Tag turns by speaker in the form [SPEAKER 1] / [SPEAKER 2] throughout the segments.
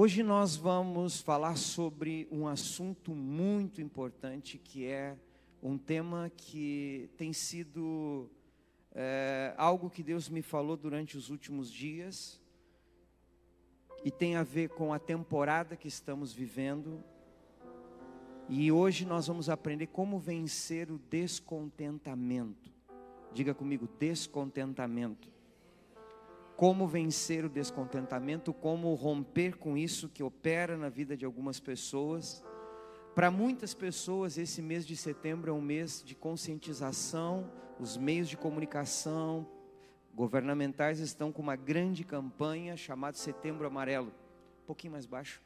[SPEAKER 1] Hoje nós vamos falar sobre um assunto muito importante que é um tema que tem sido é, algo que Deus me falou durante os últimos dias e tem a ver com a temporada que estamos vivendo. E hoje nós vamos aprender como vencer o descontentamento. Diga comigo, descontentamento como vencer o descontentamento, como romper com isso que opera na vida de algumas pessoas. Para muitas pessoas, esse mês de setembro é um mês de conscientização, os meios de comunicação governamentais estão com uma grande campanha chamada Setembro Amarelo. Um pouquinho mais baixo.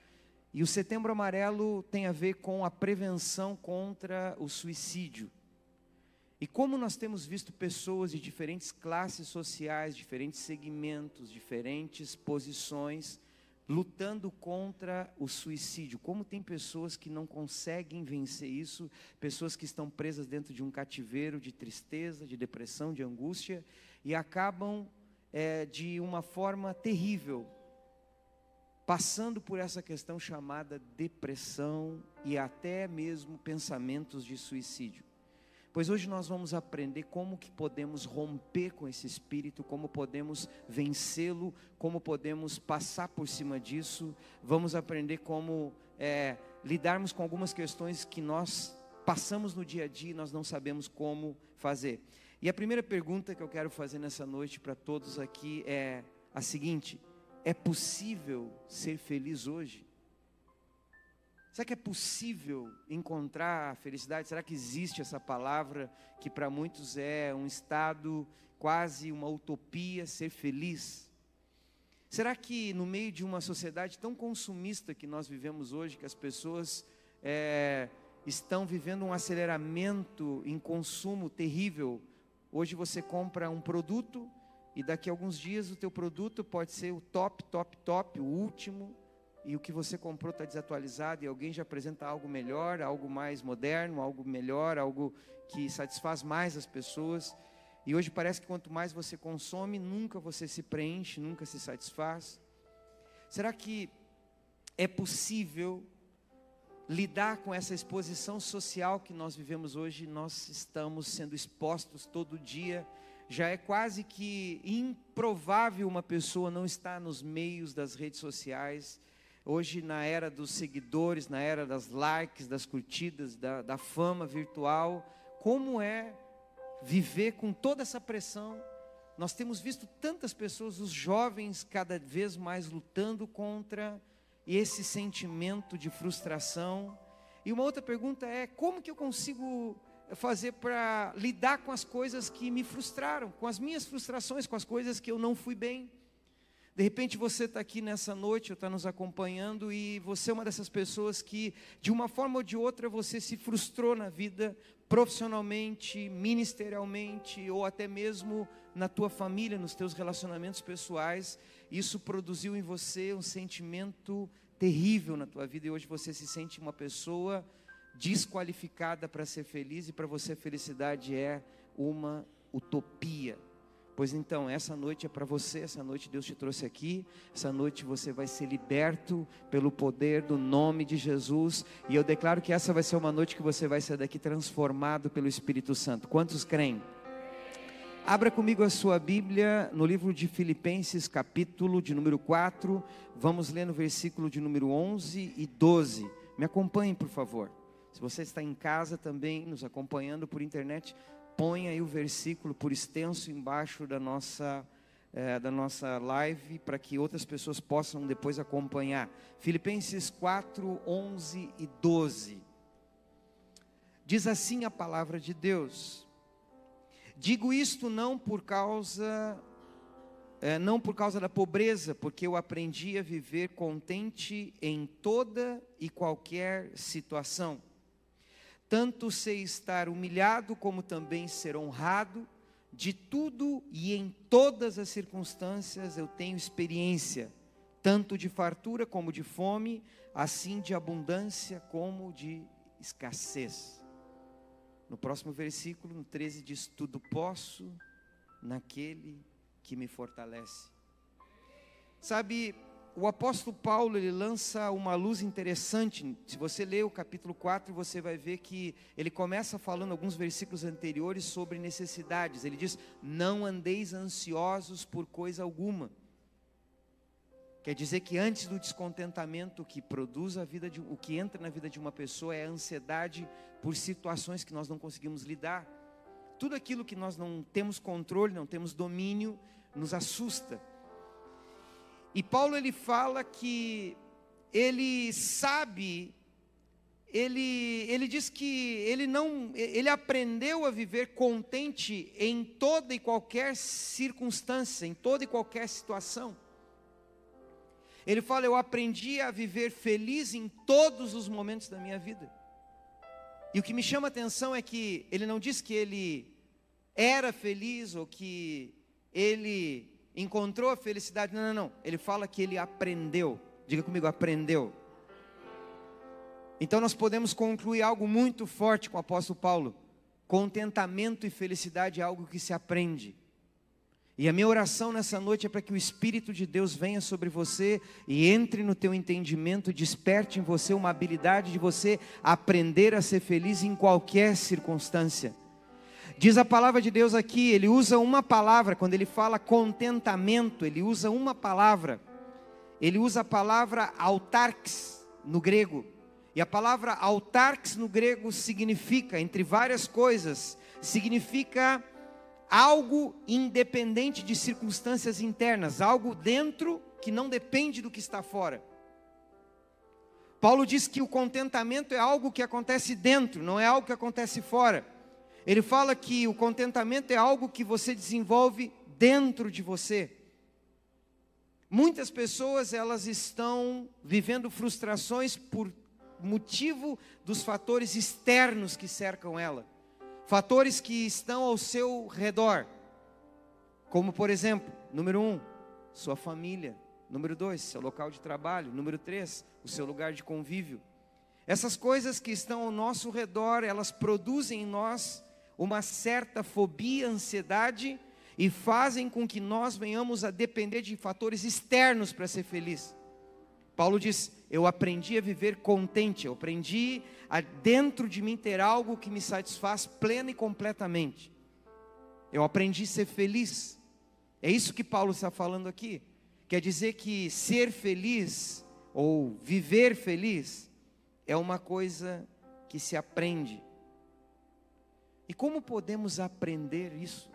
[SPEAKER 1] E o Setembro Amarelo tem a ver com a prevenção contra o suicídio. E como nós temos visto pessoas de diferentes classes sociais, diferentes segmentos, diferentes posições, lutando contra o suicídio. Como tem pessoas que não conseguem vencer isso, pessoas que estão presas dentro de um cativeiro de tristeza, de depressão, de angústia, e acabam é, de uma forma terrível, passando por essa questão chamada depressão e até mesmo pensamentos de suicídio. Pois hoje nós vamos aprender como que podemos romper com esse espírito, como podemos vencê-lo, como podemos passar por cima disso. Vamos aprender como é, lidarmos com algumas questões que nós passamos no dia a dia e nós não sabemos como fazer. E a primeira pergunta que eu quero fazer nessa noite para todos aqui é a seguinte: é possível ser feliz hoje? Será que é possível encontrar a felicidade? Será que existe essa palavra que para muitos é um estado quase uma utopia, ser feliz? Será que no meio de uma sociedade tão consumista que nós vivemos hoje, que as pessoas é, estão vivendo um aceleramento em consumo terrível, hoje você compra um produto e daqui a alguns dias o teu produto pode ser o top, top, top, o último, e o que você comprou está desatualizado e alguém já apresenta algo melhor, algo mais moderno, algo melhor, algo que satisfaz mais as pessoas. E hoje parece que quanto mais você consome, nunca você se preenche, nunca se satisfaz. Será que é possível lidar com essa exposição social que nós vivemos hoje? Nós estamos sendo expostos todo dia. Já é quase que improvável uma pessoa não estar nos meios das redes sociais Hoje, na era dos seguidores, na era das likes, das curtidas, da, da fama virtual, como é viver com toda essa pressão? Nós temos visto tantas pessoas, os jovens, cada vez mais lutando contra esse sentimento de frustração. E uma outra pergunta é: como que eu consigo fazer para lidar com as coisas que me frustraram, com as minhas frustrações, com as coisas que eu não fui bem? De repente você está aqui nessa noite, ou está nos acompanhando, e você é uma dessas pessoas que, de uma forma ou de outra, você se frustrou na vida, profissionalmente, ministerialmente, ou até mesmo na tua família, nos teus relacionamentos pessoais. Isso produziu em você um sentimento terrível na tua vida, e hoje você se sente uma pessoa desqualificada para ser feliz, e para você a felicidade é uma utopia. Pois então, essa noite é para você, essa noite Deus te trouxe aqui, essa noite você vai ser liberto pelo poder do nome de Jesus, e eu declaro que essa vai ser uma noite que você vai sair daqui transformado pelo Espírito Santo. Quantos creem? Abra comigo a sua Bíblia no livro de Filipenses, capítulo de número 4, vamos ler no versículo de número 11 e 12. Me acompanhem, por favor. Se você está em casa também, nos acompanhando por internet, põe aí o versículo por extenso embaixo da nossa, é, da nossa live, para que outras pessoas possam depois acompanhar. Filipenses 4, 11 e 12. Diz assim a palavra de Deus: Digo isto não por causa é, não por causa da pobreza, porque eu aprendi a viver contente em toda e qualquer situação tanto sei estar humilhado como também ser honrado, de tudo e em todas as circunstâncias eu tenho experiência, tanto de fartura como de fome, assim de abundância como de escassez. No próximo versículo, no 13, diz: Tudo posso naquele que me fortalece. Sabe, o apóstolo Paulo ele lança uma luz interessante. Se você ler o capítulo 4, você vai ver que ele começa falando alguns versículos anteriores sobre necessidades. Ele diz: Não andeis ansiosos por coisa alguma. Quer dizer que antes do descontentamento que produz a vida de o que entra na vida de uma pessoa é a ansiedade por situações que nós não conseguimos lidar. Tudo aquilo que nós não temos controle, não temos domínio, nos assusta. E Paulo ele fala que ele sabe, ele, ele diz que ele não, ele aprendeu a viver contente em toda e qualquer circunstância, em toda e qualquer situação. Ele fala: Eu aprendi a viver feliz em todos os momentos da minha vida. E o que me chama a atenção é que ele não diz que ele era feliz ou que ele encontrou a felicidade. Não, não, não. Ele fala que ele aprendeu. Diga comigo, aprendeu. Então nós podemos concluir algo muito forte com o apóstolo Paulo. Contentamento e felicidade é algo que se aprende. E a minha oração nessa noite é para que o Espírito de Deus venha sobre você e entre no teu entendimento, desperte em você uma habilidade de você aprender a ser feliz em qualquer circunstância. Diz a palavra de Deus aqui, ele usa uma palavra, quando ele fala contentamento, ele usa uma palavra. Ele usa a palavra autarx no grego. E a palavra autarx no grego significa, entre várias coisas, significa algo independente de circunstâncias internas, algo dentro que não depende do que está fora. Paulo diz que o contentamento é algo que acontece dentro, não é algo que acontece fora. Ele fala que o contentamento é algo que você desenvolve dentro de você. Muitas pessoas elas estão vivendo frustrações por motivo dos fatores externos que cercam ela. Fatores que estão ao seu redor. Como por exemplo, número um, sua família. Número dois, seu local de trabalho. Número três, o seu lugar de convívio. Essas coisas que estão ao nosso redor, elas produzem em nós uma certa fobia, ansiedade e fazem com que nós venhamos a depender de fatores externos para ser feliz. Paulo diz: Eu aprendi a viver contente, eu aprendi a dentro de mim ter algo que me satisfaz plena e completamente. Eu aprendi a ser feliz. É isso que Paulo está falando aqui. Quer dizer que ser feliz ou viver feliz é uma coisa que se aprende. E como podemos aprender isso?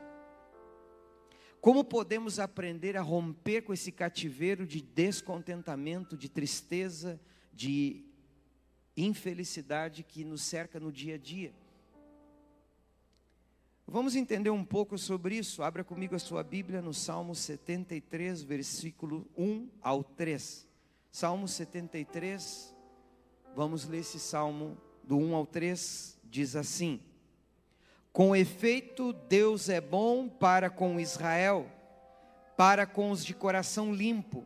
[SPEAKER 1] Como podemos aprender a romper com esse cativeiro de descontentamento, de tristeza, de infelicidade que nos cerca no dia a dia? Vamos entender um pouco sobre isso. Abra comigo a sua Bíblia no Salmo 73, versículo 1 ao 3. Salmo 73, vamos ler esse salmo do 1 ao 3, diz assim: com efeito, Deus é bom para com Israel, para com os de coração limpo.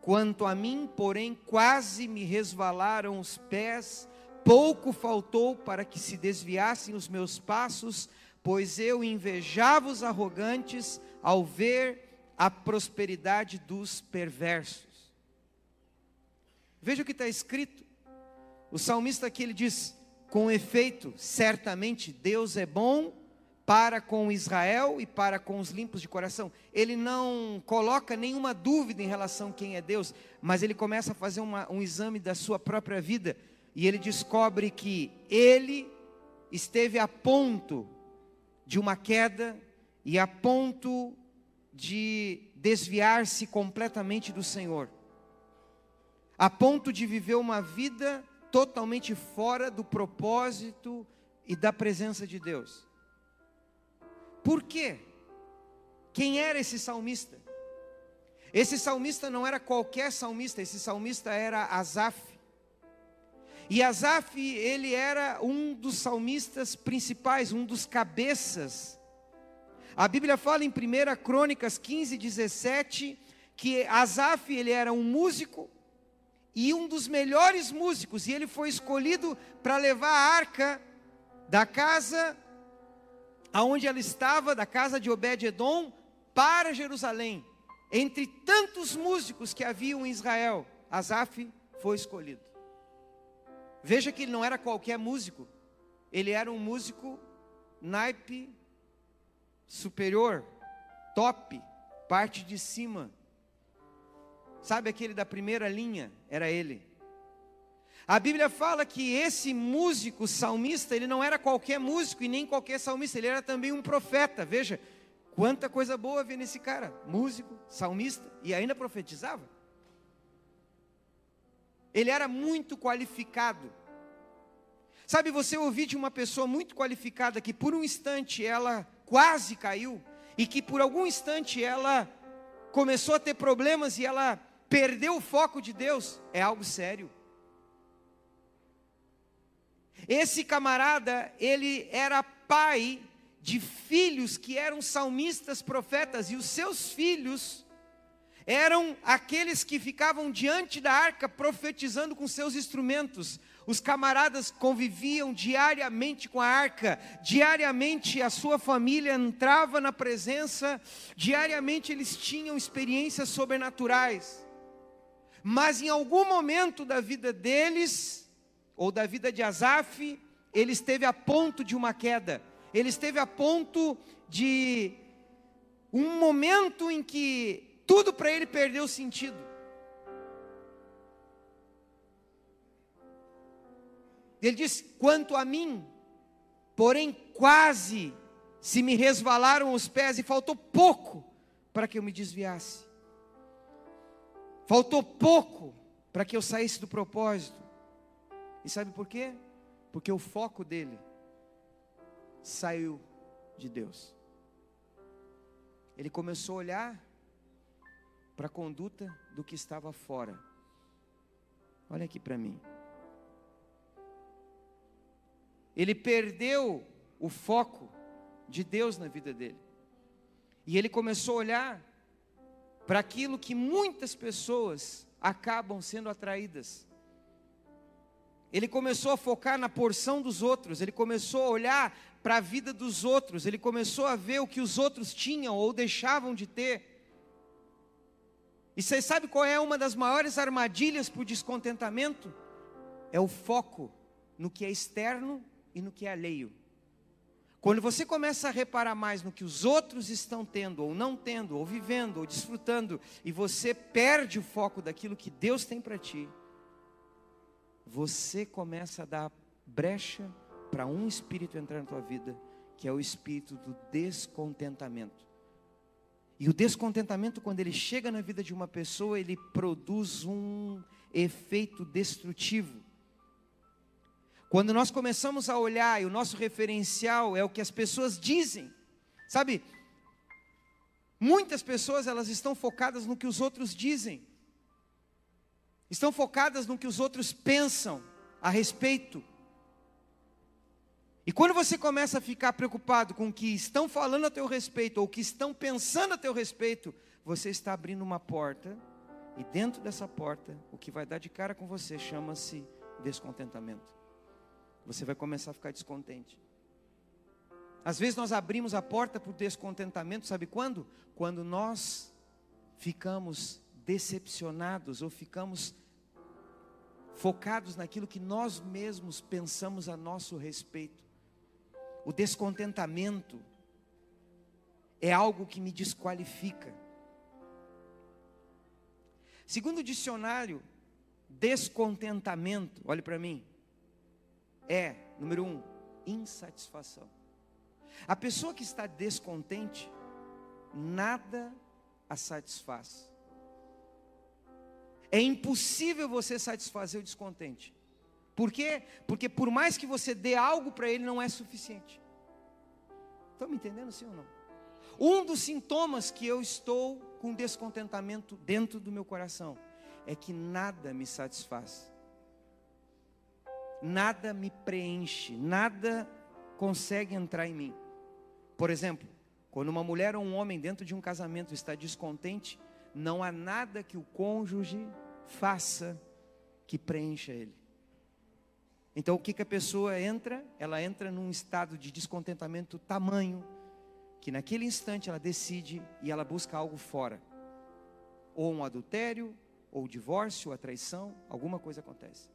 [SPEAKER 1] Quanto a mim, porém, quase me resvalaram os pés, pouco faltou para que se desviassem os meus passos, pois eu invejava os arrogantes ao ver a prosperidade dos perversos. Veja o que está escrito. O salmista aqui ele diz: com efeito, certamente Deus é bom para com Israel e para com os limpos de coração. Ele não coloca nenhuma dúvida em relação a quem é Deus, mas ele começa a fazer uma, um exame da sua própria vida e ele descobre que ele esteve a ponto de uma queda e a ponto de desviar-se completamente do Senhor, a ponto de viver uma vida totalmente fora do propósito e da presença de Deus. Por quê? Quem era esse salmista? Esse salmista não era qualquer salmista, esse salmista era Asaf. E Asaf, ele era um dos salmistas principais, um dos cabeças. A Bíblia fala em 1 Crônicas 15, 17, que Asaf, ele era um músico, e um dos melhores músicos, e ele foi escolhido para levar a arca da casa aonde ela estava, da casa de Obed-edom, para Jerusalém. entre tantos músicos que haviam em Israel, Asaf foi escolhido. Veja que ele não era qualquer músico, ele era um músico naipe superior, top, parte de cima. Sabe aquele da primeira linha? Era ele. A Bíblia fala que esse músico salmista, ele não era qualquer músico e nem qualquer salmista, ele era também um profeta. Veja, quanta coisa boa havia nesse cara: músico, salmista e ainda profetizava. Ele era muito qualificado. Sabe, você ouvir de uma pessoa muito qualificada que por um instante ela quase caiu e que por algum instante ela começou a ter problemas e ela perdeu o foco de Deus, é algo sério. Esse camarada, ele era pai de filhos que eram salmistas profetas, e os seus filhos eram aqueles que ficavam diante da arca profetizando com seus instrumentos. Os camaradas conviviam diariamente com a arca, diariamente a sua família entrava na presença, diariamente eles tinham experiências sobrenaturais. Mas em algum momento da vida deles, ou da vida de Asaf, ele esteve a ponto de uma queda, ele esteve a ponto de um momento em que tudo para ele perdeu sentido. Ele diz: quanto a mim, porém quase se me resvalaram os pés e faltou pouco para que eu me desviasse. Faltou pouco para que eu saísse do propósito. E sabe por quê? Porque o foco dele saiu de Deus. Ele começou a olhar para a conduta do que estava fora. Olha aqui para mim. Ele perdeu o foco de Deus na vida dele. E ele começou a olhar para aquilo que muitas pessoas acabam sendo atraídas. Ele começou a focar na porção dos outros, ele começou a olhar para a vida dos outros, ele começou a ver o que os outros tinham ou deixavam de ter. E você sabe qual é uma das maiores armadilhas para o descontentamento? É o foco no que é externo e no que é alheio. Quando você começa a reparar mais no que os outros estão tendo, ou não tendo, ou vivendo, ou desfrutando, e você perde o foco daquilo que Deus tem para ti, você começa a dar brecha para um espírito entrar na tua vida, que é o espírito do descontentamento. E o descontentamento, quando ele chega na vida de uma pessoa, ele produz um efeito destrutivo. Quando nós começamos a olhar e o nosso referencial é o que as pessoas dizem, sabe? Muitas pessoas elas estão focadas no que os outros dizem, estão focadas no que os outros pensam a respeito. E quando você começa a ficar preocupado com o que estão falando a teu respeito ou o que estão pensando a teu respeito, você está abrindo uma porta, e dentro dessa porta, o que vai dar de cara com você chama-se descontentamento você vai começar a ficar descontente. Às vezes nós abrimos a porta para o descontentamento, sabe quando? Quando nós ficamos decepcionados ou ficamos focados naquilo que nós mesmos pensamos a nosso respeito. O descontentamento é algo que me desqualifica. Segundo o dicionário, descontentamento, olhe para mim, é, número um, insatisfação. A pessoa que está descontente, nada a satisfaz. É impossível você satisfazer o descontente. Por quê? Porque por mais que você dê algo para ele, não é suficiente. Estão me entendendo sim ou não? Um dos sintomas que eu estou com descontentamento dentro do meu coração é que nada me satisfaz nada me preenche, nada consegue entrar em mim. Por exemplo, quando uma mulher ou um homem dentro de um casamento está descontente, não há nada que o cônjuge faça que preencha ele. Então o que, que a pessoa entra? Ela entra num estado de descontentamento tamanho, que naquele instante ela decide e ela busca algo fora. ou um adultério, ou divórcio, ou a traição, alguma coisa acontece.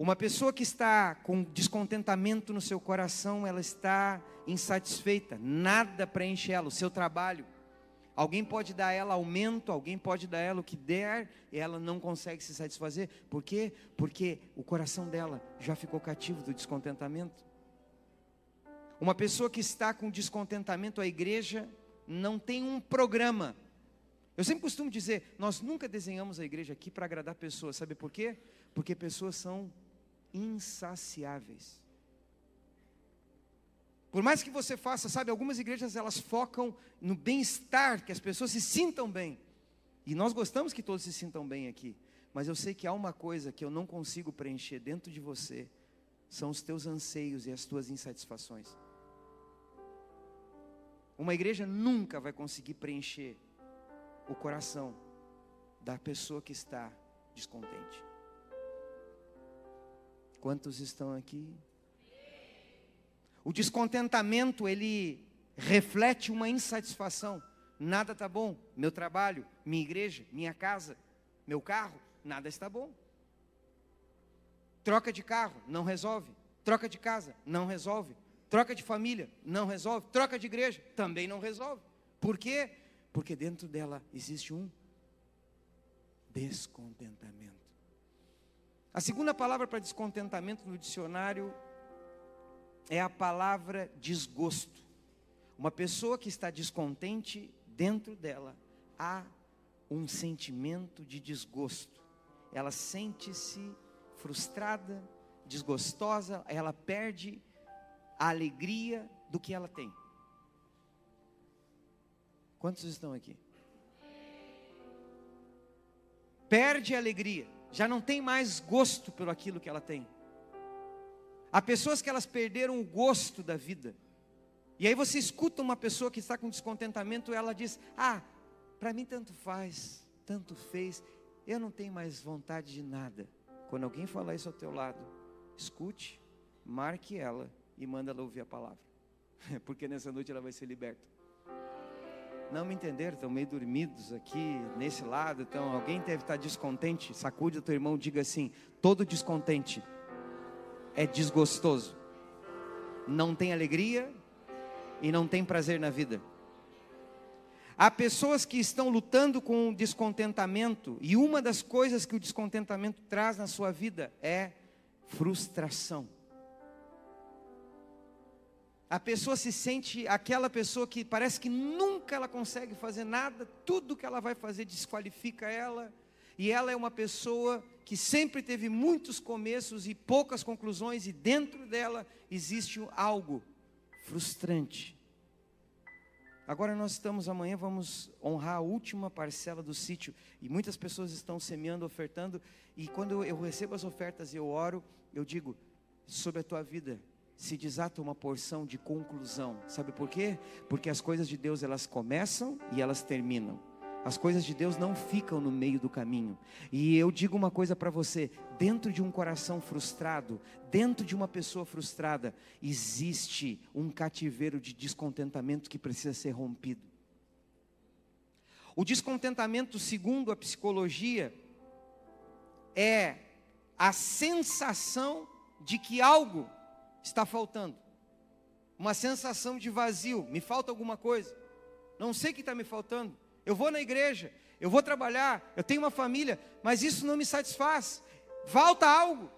[SPEAKER 1] Uma pessoa que está com descontentamento no seu coração, ela está insatisfeita, nada preenche ela, o seu trabalho. Alguém pode dar ela aumento, alguém pode dar ela o que der, e ela não consegue se satisfazer. Por quê? Porque o coração dela já ficou cativo do descontentamento. Uma pessoa que está com descontentamento, a igreja não tem um programa. Eu sempre costumo dizer, nós nunca desenhamos a igreja aqui para agradar pessoas, sabe por quê? Porque pessoas são insaciáveis. Por mais que você faça, sabe, algumas igrejas elas focam no bem-estar, que as pessoas se sintam bem. E nós gostamos que todos se sintam bem aqui. Mas eu sei que há uma coisa que eu não consigo preencher dentro de você, são os teus anseios e as tuas insatisfações. Uma igreja nunca vai conseguir preencher o coração da pessoa que está descontente. Quantos estão aqui? O descontentamento, ele reflete uma insatisfação. Nada está bom. Meu trabalho, minha igreja, minha casa, meu carro, nada está bom. Troca de carro, não resolve. Troca de casa, não resolve. Troca de família, não resolve. Troca de igreja, também não resolve. Por quê? Porque dentro dela existe um descontentamento. A segunda palavra para descontentamento no dicionário é a palavra desgosto. Uma pessoa que está descontente, dentro dela há um sentimento de desgosto. Ela sente-se frustrada, desgostosa, ela perde a alegria do que ela tem. Quantos estão aqui? Perde a alegria já não tem mais gosto pelo aquilo que ela tem. Há pessoas que elas perderam o gosto da vida. E aí você escuta uma pessoa que está com descontentamento, ela diz: "Ah, para mim tanto faz, tanto fez, eu não tenho mais vontade de nada". Quando alguém falar isso ao teu lado, escute, marque ela e manda ela ouvir a palavra. Porque nessa noite ela vai ser liberta. Não me entenderam, estão meio dormidos aqui nesse lado. Então, alguém deve estar descontente. Sacude o teu irmão, diga assim: todo descontente é desgostoso, não tem alegria e não tem prazer na vida. Há pessoas que estão lutando com o descontentamento, e uma das coisas que o descontentamento traz na sua vida é frustração. A pessoa se sente aquela pessoa que parece que nunca ela consegue fazer nada, tudo que ela vai fazer desqualifica ela, e ela é uma pessoa que sempre teve muitos começos e poucas conclusões, e dentro dela existe algo frustrante. Agora nós estamos amanhã, vamos honrar a última parcela do sítio, e muitas pessoas estão semeando, ofertando, e quando eu recebo as ofertas e eu oro, eu digo sobre a tua vida, se desata uma porção de conclusão. Sabe por quê? Porque as coisas de Deus elas começam e elas terminam. As coisas de Deus não ficam no meio do caminho. E eu digo uma coisa para você: dentro de um coração frustrado, dentro de uma pessoa frustrada, existe um cativeiro de descontentamento que precisa ser rompido. O descontentamento, segundo a psicologia, é a sensação de que algo está faltando. Uma sensação de vazio, me falta alguma coisa. Não sei o que está me faltando. Eu vou na igreja, eu vou trabalhar, eu tenho uma família, mas isso não me satisfaz. Falta algo.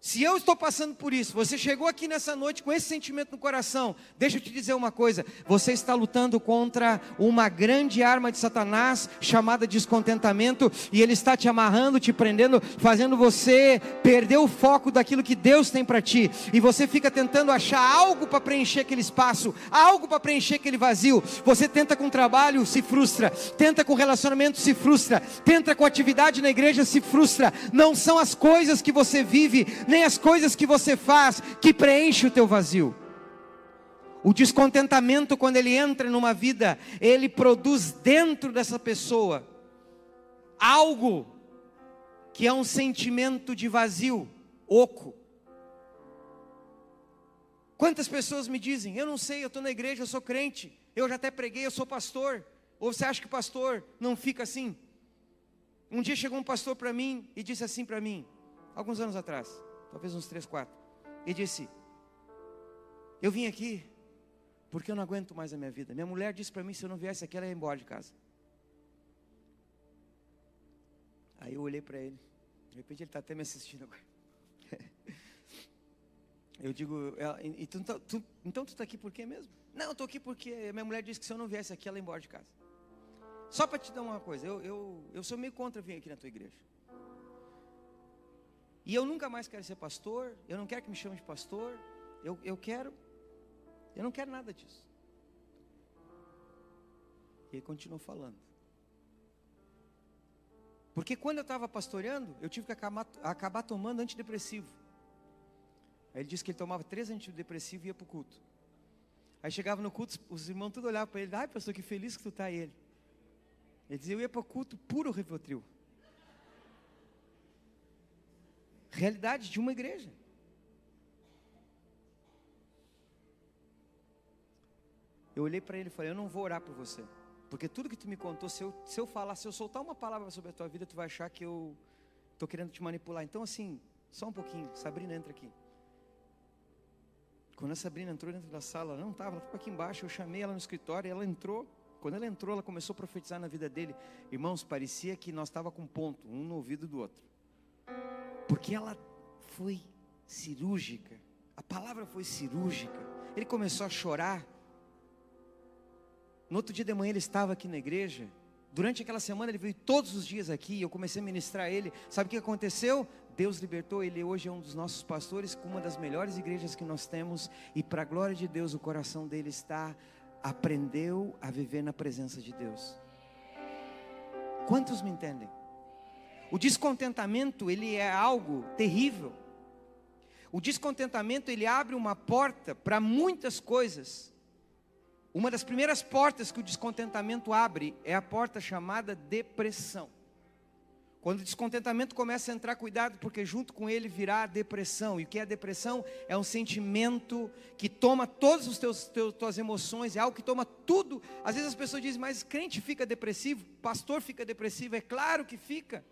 [SPEAKER 1] Se eu estou passando por isso, você chegou aqui nessa noite com esse sentimento no coração, deixa eu te dizer uma coisa: você está lutando contra uma grande arma de Satanás chamada descontentamento, e ele está te amarrando, te prendendo, fazendo você perder o foco daquilo que Deus tem para ti, e você fica tentando achar algo para preencher aquele espaço, algo para preencher aquele vazio. Você tenta com trabalho, se frustra, tenta com relacionamento, se frustra, tenta com atividade na igreja, se frustra. Não são as coisas que você vive nem as coisas que você faz que preenche o teu vazio. O descontentamento, quando ele entra numa vida, ele produz dentro dessa pessoa algo que é um sentimento de vazio, oco. Quantas pessoas me dizem, eu não sei, eu estou na igreja, eu sou crente, eu já até preguei, eu sou pastor, Ou você acha que pastor não fica assim? Um dia chegou um pastor para mim e disse assim para mim, alguns anos atrás, talvez uns três, quatro, e disse: Eu vim aqui porque eu não aguento mais a minha vida. Minha mulher disse para mim: se eu não viesse aqui, ela ia embora de casa. Aí eu olhei para ele, de repente ele está até me assistindo agora. Eu digo, então, tu, então tu está aqui por quê mesmo? Não, eu estou aqui porque minha mulher disse que se eu não viesse aqui, ela ia embora de casa. Só para te dar uma coisa, eu, eu, eu sou meio contra vir aqui na tua igreja. E eu nunca mais quero ser pastor, eu não quero que me chame de pastor, eu, eu quero, eu não quero nada disso. E ele continuou falando. Porque quando eu estava pastoreando, eu tive que acabar, acabar tomando antidepressivo. Aí ele disse que ele tomava três antidepressivos e ia para o culto. Aí chegava no culto, os irmãos tudo olhavam para ele, ai pastor, que feliz que tu está, ele. Ele dizia, eu ia para o culto puro Rivotril. Realidade de uma igreja. Eu olhei para ele e falei, eu não vou orar por você. Porque tudo que tu me contou, se eu, se eu falar, se eu soltar uma palavra sobre a tua vida, tu vai achar que eu estou querendo te manipular. Então assim, só um pouquinho, Sabrina entra aqui. Quando a Sabrina entrou dentro da sala, ela não estava, ela estava aqui embaixo, eu chamei ela no escritório, ela entrou. Quando ela entrou, ela começou a profetizar na vida dele. Irmãos, parecia que nós estava com ponto, um no ouvido do outro. Porque ela foi cirúrgica. A palavra foi cirúrgica. Ele começou a chorar. No outro dia de manhã ele estava aqui na igreja. Durante aquela semana ele veio todos os dias aqui. Eu comecei a ministrar a ele. Sabe o que aconteceu? Deus libertou ele. Hoje é um dos nossos pastores com uma das melhores igrejas que nós temos. E para a glória de Deus, o coração dele está aprendeu a viver na presença de Deus. Quantos me entendem? O descontentamento, ele é algo terrível. O descontentamento, ele abre uma porta para muitas coisas. Uma das primeiras portas que o descontentamento abre é a porta chamada depressão. Quando o descontentamento começa a entrar, cuidado, porque junto com ele virá a depressão. E o que é a depressão? É um sentimento que toma todas as teus, teus, tuas emoções, é algo que toma tudo. Às vezes as pessoas dizem, mas crente fica depressivo, pastor fica depressivo. É claro que fica.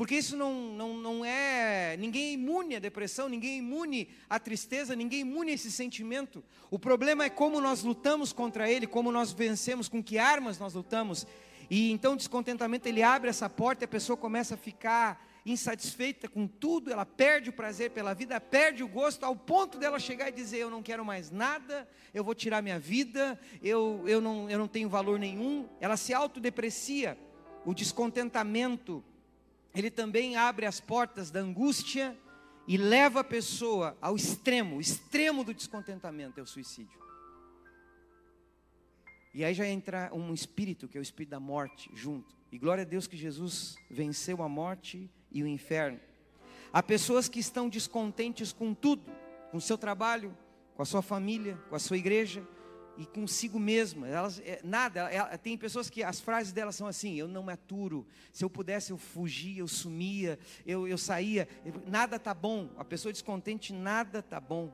[SPEAKER 1] Porque isso não, não, não é. Ninguém é imune à depressão, ninguém é imune à tristeza, ninguém é imune a esse sentimento. O problema é como nós lutamos contra ele, como nós vencemos, com que armas nós lutamos. E então o descontentamento ele abre essa porta e a pessoa começa a ficar insatisfeita com tudo, ela perde o prazer pela vida, perde o gosto, ao ponto dela chegar e dizer: Eu não quero mais nada, eu vou tirar minha vida, eu, eu, não, eu não tenho valor nenhum. Ela se autodeprecia. O descontentamento, ele também abre as portas da angústia e leva a pessoa ao extremo, o extremo do descontentamento é o suicídio. E aí já entra um espírito, que é o espírito da morte, junto. E glória a Deus que Jesus venceu a morte e o inferno. Há pessoas que estão descontentes com tudo, com o seu trabalho, com a sua família, com a sua igreja e consigo mesma. Elas, é, nada, ela, tem pessoas que as frases delas são assim: eu não me aturo, se eu pudesse eu fugia, eu sumia, eu, eu saía, nada tá bom. A pessoa descontente, nada tá bom.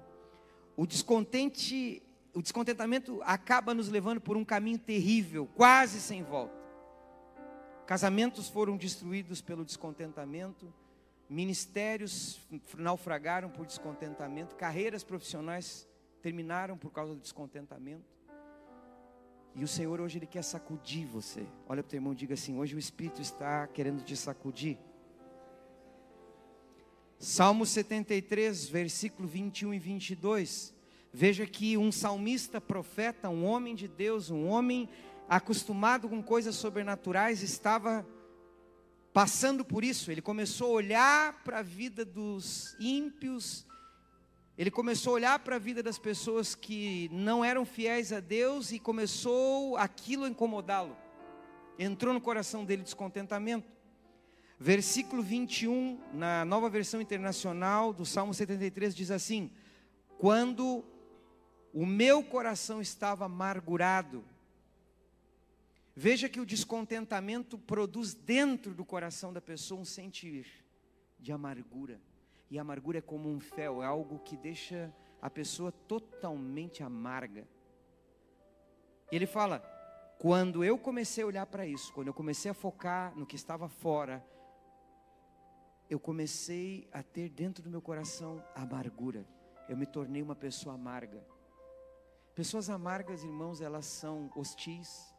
[SPEAKER 1] O descontente o descontentamento acaba nos levando por um caminho terrível, quase sem volta. Casamentos foram destruídos pelo descontentamento, ministérios naufragaram por descontentamento, carreiras profissionais terminaram por causa do descontentamento. E o Senhor hoje Ele quer sacudir você. Olha para o teu irmão e diga assim: hoje o Espírito está querendo te sacudir. Salmo 73, versículo 21 e 22. Veja que um salmista, profeta, um homem de Deus, um homem acostumado com coisas sobrenaturais, estava passando por isso. Ele começou a olhar para a vida dos ímpios, ele começou a olhar para a vida das pessoas que não eram fiéis a Deus e começou aquilo a incomodá-lo. Entrou no coração dele descontentamento. Versículo 21, na nova versão internacional do Salmo 73, diz assim: Quando o meu coração estava amargurado. Veja que o descontentamento produz dentro do coração da pessoa um sentir de amargura. E a amargura é como um fel, é algo que deixa a pessoa totalmente amarga. Ele fala: Quando eu comecei a olhar para isso, quando eu comecei a focar no que estava fora, eu comecei a ter dentro do meu coração amargura. Eu me tornei uma pessoa amarga. Pessoas amargas, irmãos, elas são hostis,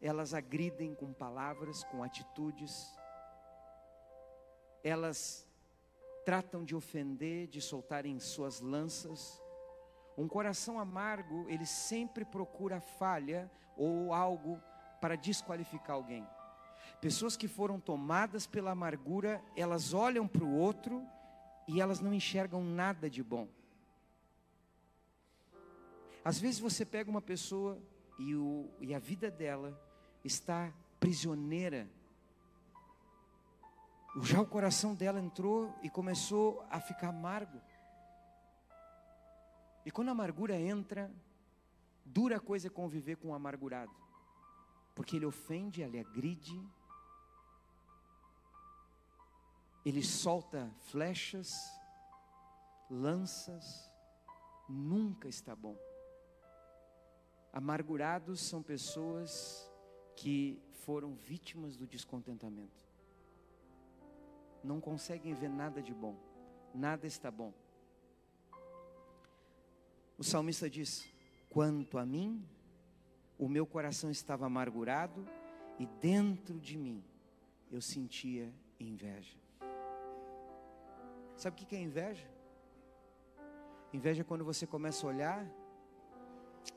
[SPEAKER 1] elas agridem com palavras, com atitudes, elas tratam de ofender, de soltarem suas lanças. Um coração amargo, ele sempre procura falha ou algo para desqualificar alguém. Pessoas que foram tomadas pela amargura, elas olham para o outro e elas não enxergam nada de bom. Às vezes você pega uma pessoa e, o, e a vida dela está prisioneira. Já o coração dela entrou e começou a ficar amargo. E quando a amargura entra, dura coisa é conviver com o um amargurado. Porque ele ofende, ele agride, ele solta flechas, lanças, nunca está bom. Amargurados são pessoas que foram vítimas do descontentamento. Não conseguem ver nada de bom, nada está bom. O salmista diz: Quanto a mim, o meu coração estava amargurado e dentro de mim eu sentia inveja. Sabe o que é inveja? Inveja é quando você começa a olhar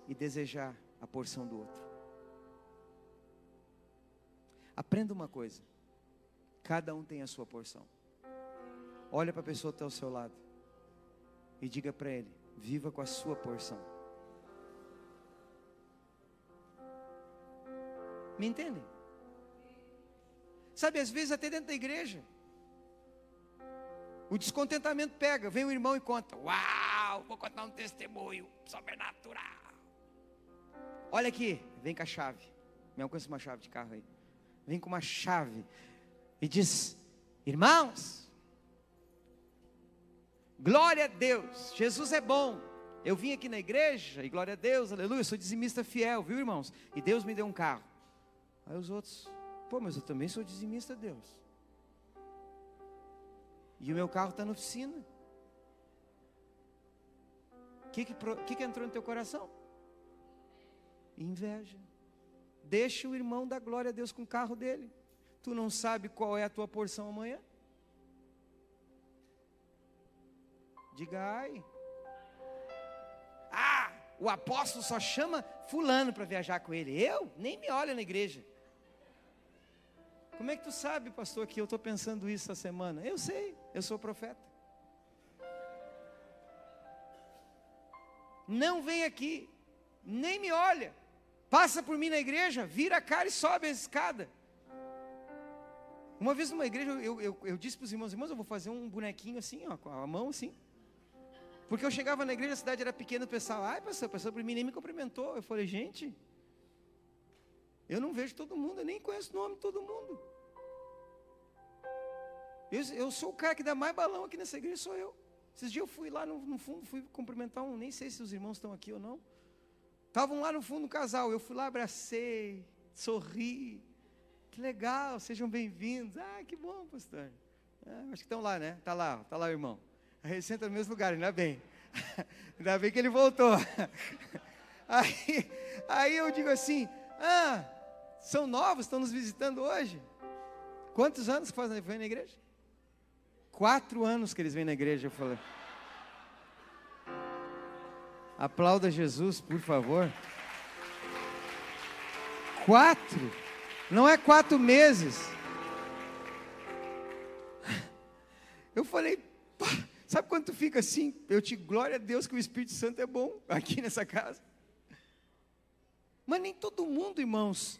[SPEAKER 1] e desejar a porção do outro. Aprenda uma coisa: cada um tem a sua porção. Olha para a pessoa que está ao seu lado e diga para ele: viva com a sua porção. Me entendem? Sabe, às vezes até dentro da igreja, o descontentamento pega, vem o irmão e conta: Uau, vou contar um testemunho sobrenatural. Olha aqui, vem com a chave. Me alcança uma chave de carro aí. Vem com uma chave e diz: Irmãos, glória a Deus, Jesus é bom. Eu vim aqui na igreja e glória a Deus, aleluia, sou dizimista fiel, viu irmãos? E Deus me deu um carro. Aí os outros, pô, mas eu também sou dizimista, Deus. E o meu carro está na oficina. O que, que, que, que entrou no teu coração? Inveja. Deixa o irmão dar glória a Deus com o carro dele. Tu não sabe qual é a tua porção amanhã? Diga ai. Ah, o apóstolo só chama fulano para viajar com ele. Eu nem me olho na igreja. Como é que tu sabe, pastor, que eu estou pensando isso essa semana? Eu sei, eu sou profeta. Não vem aqui, nem me olha, passa por mim na igreja, vira a cara e sobe a escada. Uma vez numa igreja, eu, eu, eu disse para os irmãos, irmãos, eu vou fazer um bonequinho assim, ó, com a mão assim. Porque eu chegava na igreja, a cidade era pequena, o pessoal, ai pastor, passou por mim nem me cumprimentou. Eu falei, gente, eu não vejo todo mundo, eu nem conheço o nome de todo mundo. Eu, eu sou o cara que dá mais balão aqui nessa igreja, sou eu. Esses dias eu fui lá no, no fundo, fui cumprimentar um, nem sei se os irmãos estão aqui ou não. Estavam lá no fundo do casal, eu fui lá, abracei, sorri. Que legal, sejam bem-vindos. Ah, que bom, pastor. Ah, acho que estão lá, né? Está lá, está lá o irmão. Aí senta no mesmo lugar, ainda bem. ainda bem que ele voltou. aí, aí eu digo assim, ah, são novos, estão nos visitando hoje? Quantos anos fazem vem na igreja? Quatro anos que eles vêm na igreja, eu falei. Aplauda Jesus, por favor. Quatro, não é quatro meses. Eu falei, sabe quando fica assim? Eu te glória a Deus que o Espírito Santo é bom aqui nessa casa. Mas nem todo mundo, irmãos.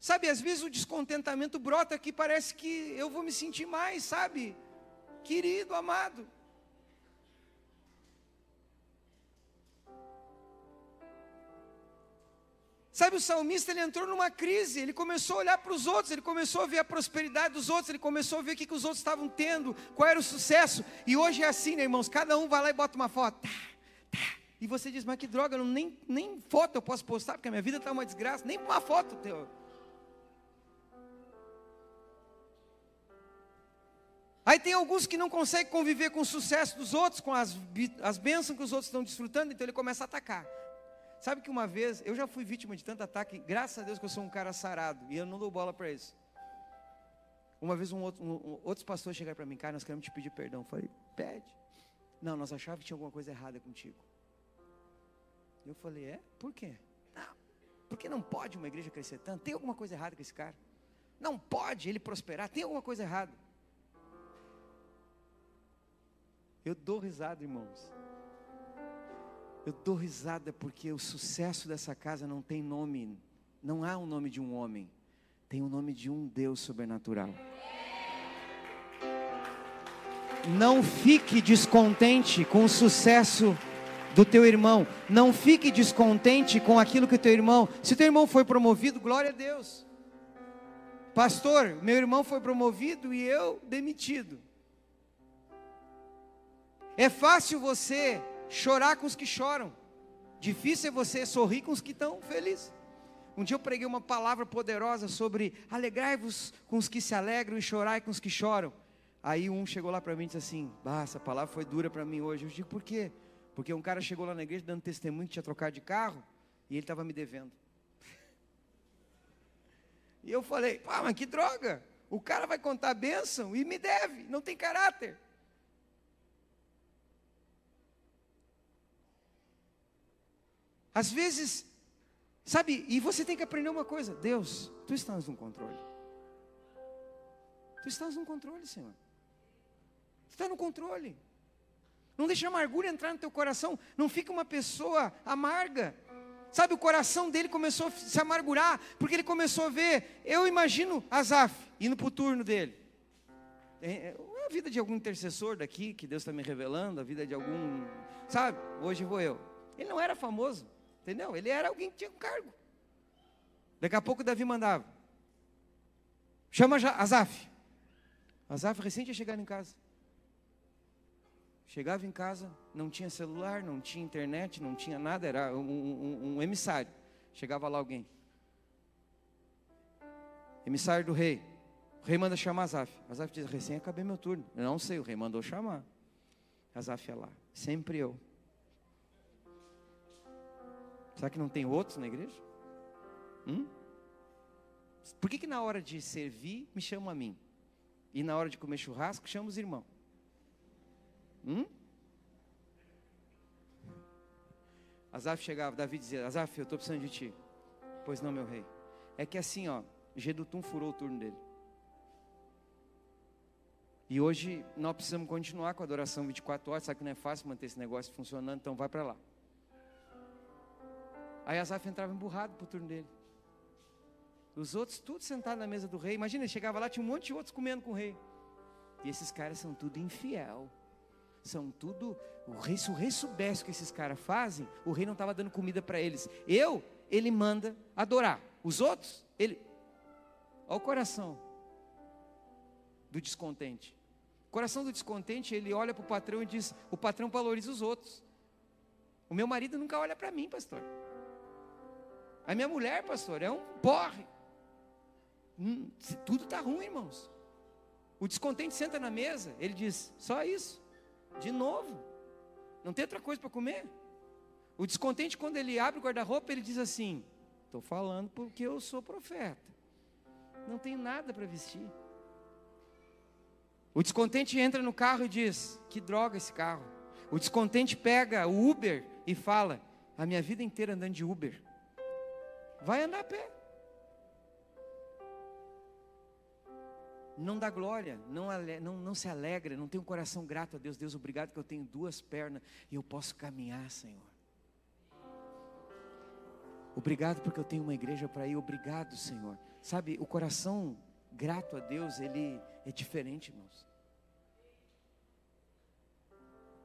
[SPEAKER 1] Sabe, às vezes o descontentamento brota aqui, parece que eu vou me sentir mais, sabe? querido, amado. Sabe, o salmista ele entrou numa crise, ele começou a olhar para os outros, ele começou a ver a prosperidade dos outros, ele começou a ver o que, que os outros estavam tendo, qual era o sucesso. E hoje é assim, né, irmãos? Cada um vai lá e bota uma foto. Tá, tá, E você diz, mas que droga, não, nem, nem foto eu posso postar, porque a minha vida está uma desgraça, nem uma foto teu. Aí tem alguns que não conseguem conviver com o sucesso dos outros, com as, as bênçãos que os outros estão desfrutando, então ele começa a atacar. Sabe que uma vez, eu já fui vítima de tanto ataque, graças a Deus que eu sou um cara sarado, e eu não dou bola para isso. Uma vez um outro, um, outros pastores chegaram para mim, cara, nós queremos te pedir perdão. Eu falei, pede. Não, nós achávamos que tinha alguma coisa errada contigo. Eu falei, é? Por quê? Não, porque não pode uma igreja crescer tanto? Tem alguma coisa errada com esse cara? Não pode ele prosperar? Tem alguma coisa errada? Eu dou risada, irmãos. Eu dou risada porque o sucesso dessa casa não tem nome, não há o um nome de um homem, tem o um nome de um Deus sobrenatural. Não fique descontente com o sucesso do teu irmão. Não fique descontente com aquilo que o teu irmão. Se teu irmão foi promovido, glória a Deus. Pastor, meu irmão foi promovido e eu demitido. É fácil você chorar com os que choram. Difícil é você sorrir com os que estão felizes. Um dia eu preguei uma palavra poderosa sobre alegrai-vos com os que se alegram e chorai com os que choram. Aí um chegou lá para mim e disse assim: bah, essa palavra foi dura para mim hoje. Eu digo, por quê? Porque um cara chegou lá na igreja dando testemunho que tinha trocado de carro e ele estava me devendo. E eu falei, pá, mas que droga! O cara vai contar a bênção e me deve, não tem caráter. Às vezes, sabe, e você tem que aprender uma coisa: Deus, tu estás no controle. Tu estás no controle, Senhor. Tu está no controle. Não deixa a amargura entrar no teu coração. Não fica uma pessoa amarga. Sabe, o coração dele começou a se amargurar, porque ele começou a ver. Eu imagino Azaf indo para o turno dele. É, é a vida de algum intercessor daqui, que Deus está me revelando, a vida de algum. Sabe, hoje vou eu. Ele não era famoso. Entendeu? Ele era alguém que tinha um cargo. Daqui a pouco Davi mandava. Chama Azaf. Azaf recente tinha chegado em casa. Chegava em casa, não tinha celular, não tinha internet, não tinha nada, era um, um, um emissário. Chegava lá alguém. Emissário do rei. O rei manda chamar Azaf. Azaf diz: recém acabei meu turno. Eu não sei, o rei mandou chamar. Azaf ia lá. Sempre eu. Será que não tem outros na igreja? Hum? Por que, que na hora de servir me chamam a mim? E na hora de comer churrasco chama os irmãos? Hum? Azaf chegava, Davi dizia, Azaf, eu estou precisando de ti. Pois não, meu rei. É que assim, ó, Gedutum furou o turno dele. E hoje nós precisamos continuar com a adoração 24 horas, sabe que não é fácil manter esse negócio funcionando, então vai para lá. Aí Asaf entrava emburrado para o turno dele. Os outros, tudo sentado na mesa do rei. Imagina, ele chegava lá, tinha um monte de outros comendo com o rei. E esses caras são tudo infiel. São tudo. O rei, se o rei soubesse o que esses caras fazem, o rei não estava dando comida para eles. Eu, ele manda adorar. Os outros, ele. Olha o coração do descontente. O coração do descontente, ele olha para o patrão e diz: o patrão valoriza os outros. O meu marido nunca olha para mim, pastor. A minha mulher, pastor, é um porre. Hum, tudo está ruim, irmãos. O descontente senta na mesa, ele diz: só isso, de novo, não tem outra coisa para comer. O descontente, quando ele abre o guarda-roupa, ele diz assim: estou falando porque eu sou profeta, não tem nada para vestir. O descontente entra no carro e diz: que droga esse carro. O descontente pega o Uber e fala: a minha vida inteira andando de Uber. Vai andar a pé. Não dá glória, não, não, não se alegra, não tem um coração grato a Deus. Deus, obrigado que eu tenho duas pernas e eu posso caminhar, Senhor. Obrigado porque eu tenho uma igreja para ir. Obrigado, Senhor. Sabe, o coração grato a Deus, ele é diferente, irmãos.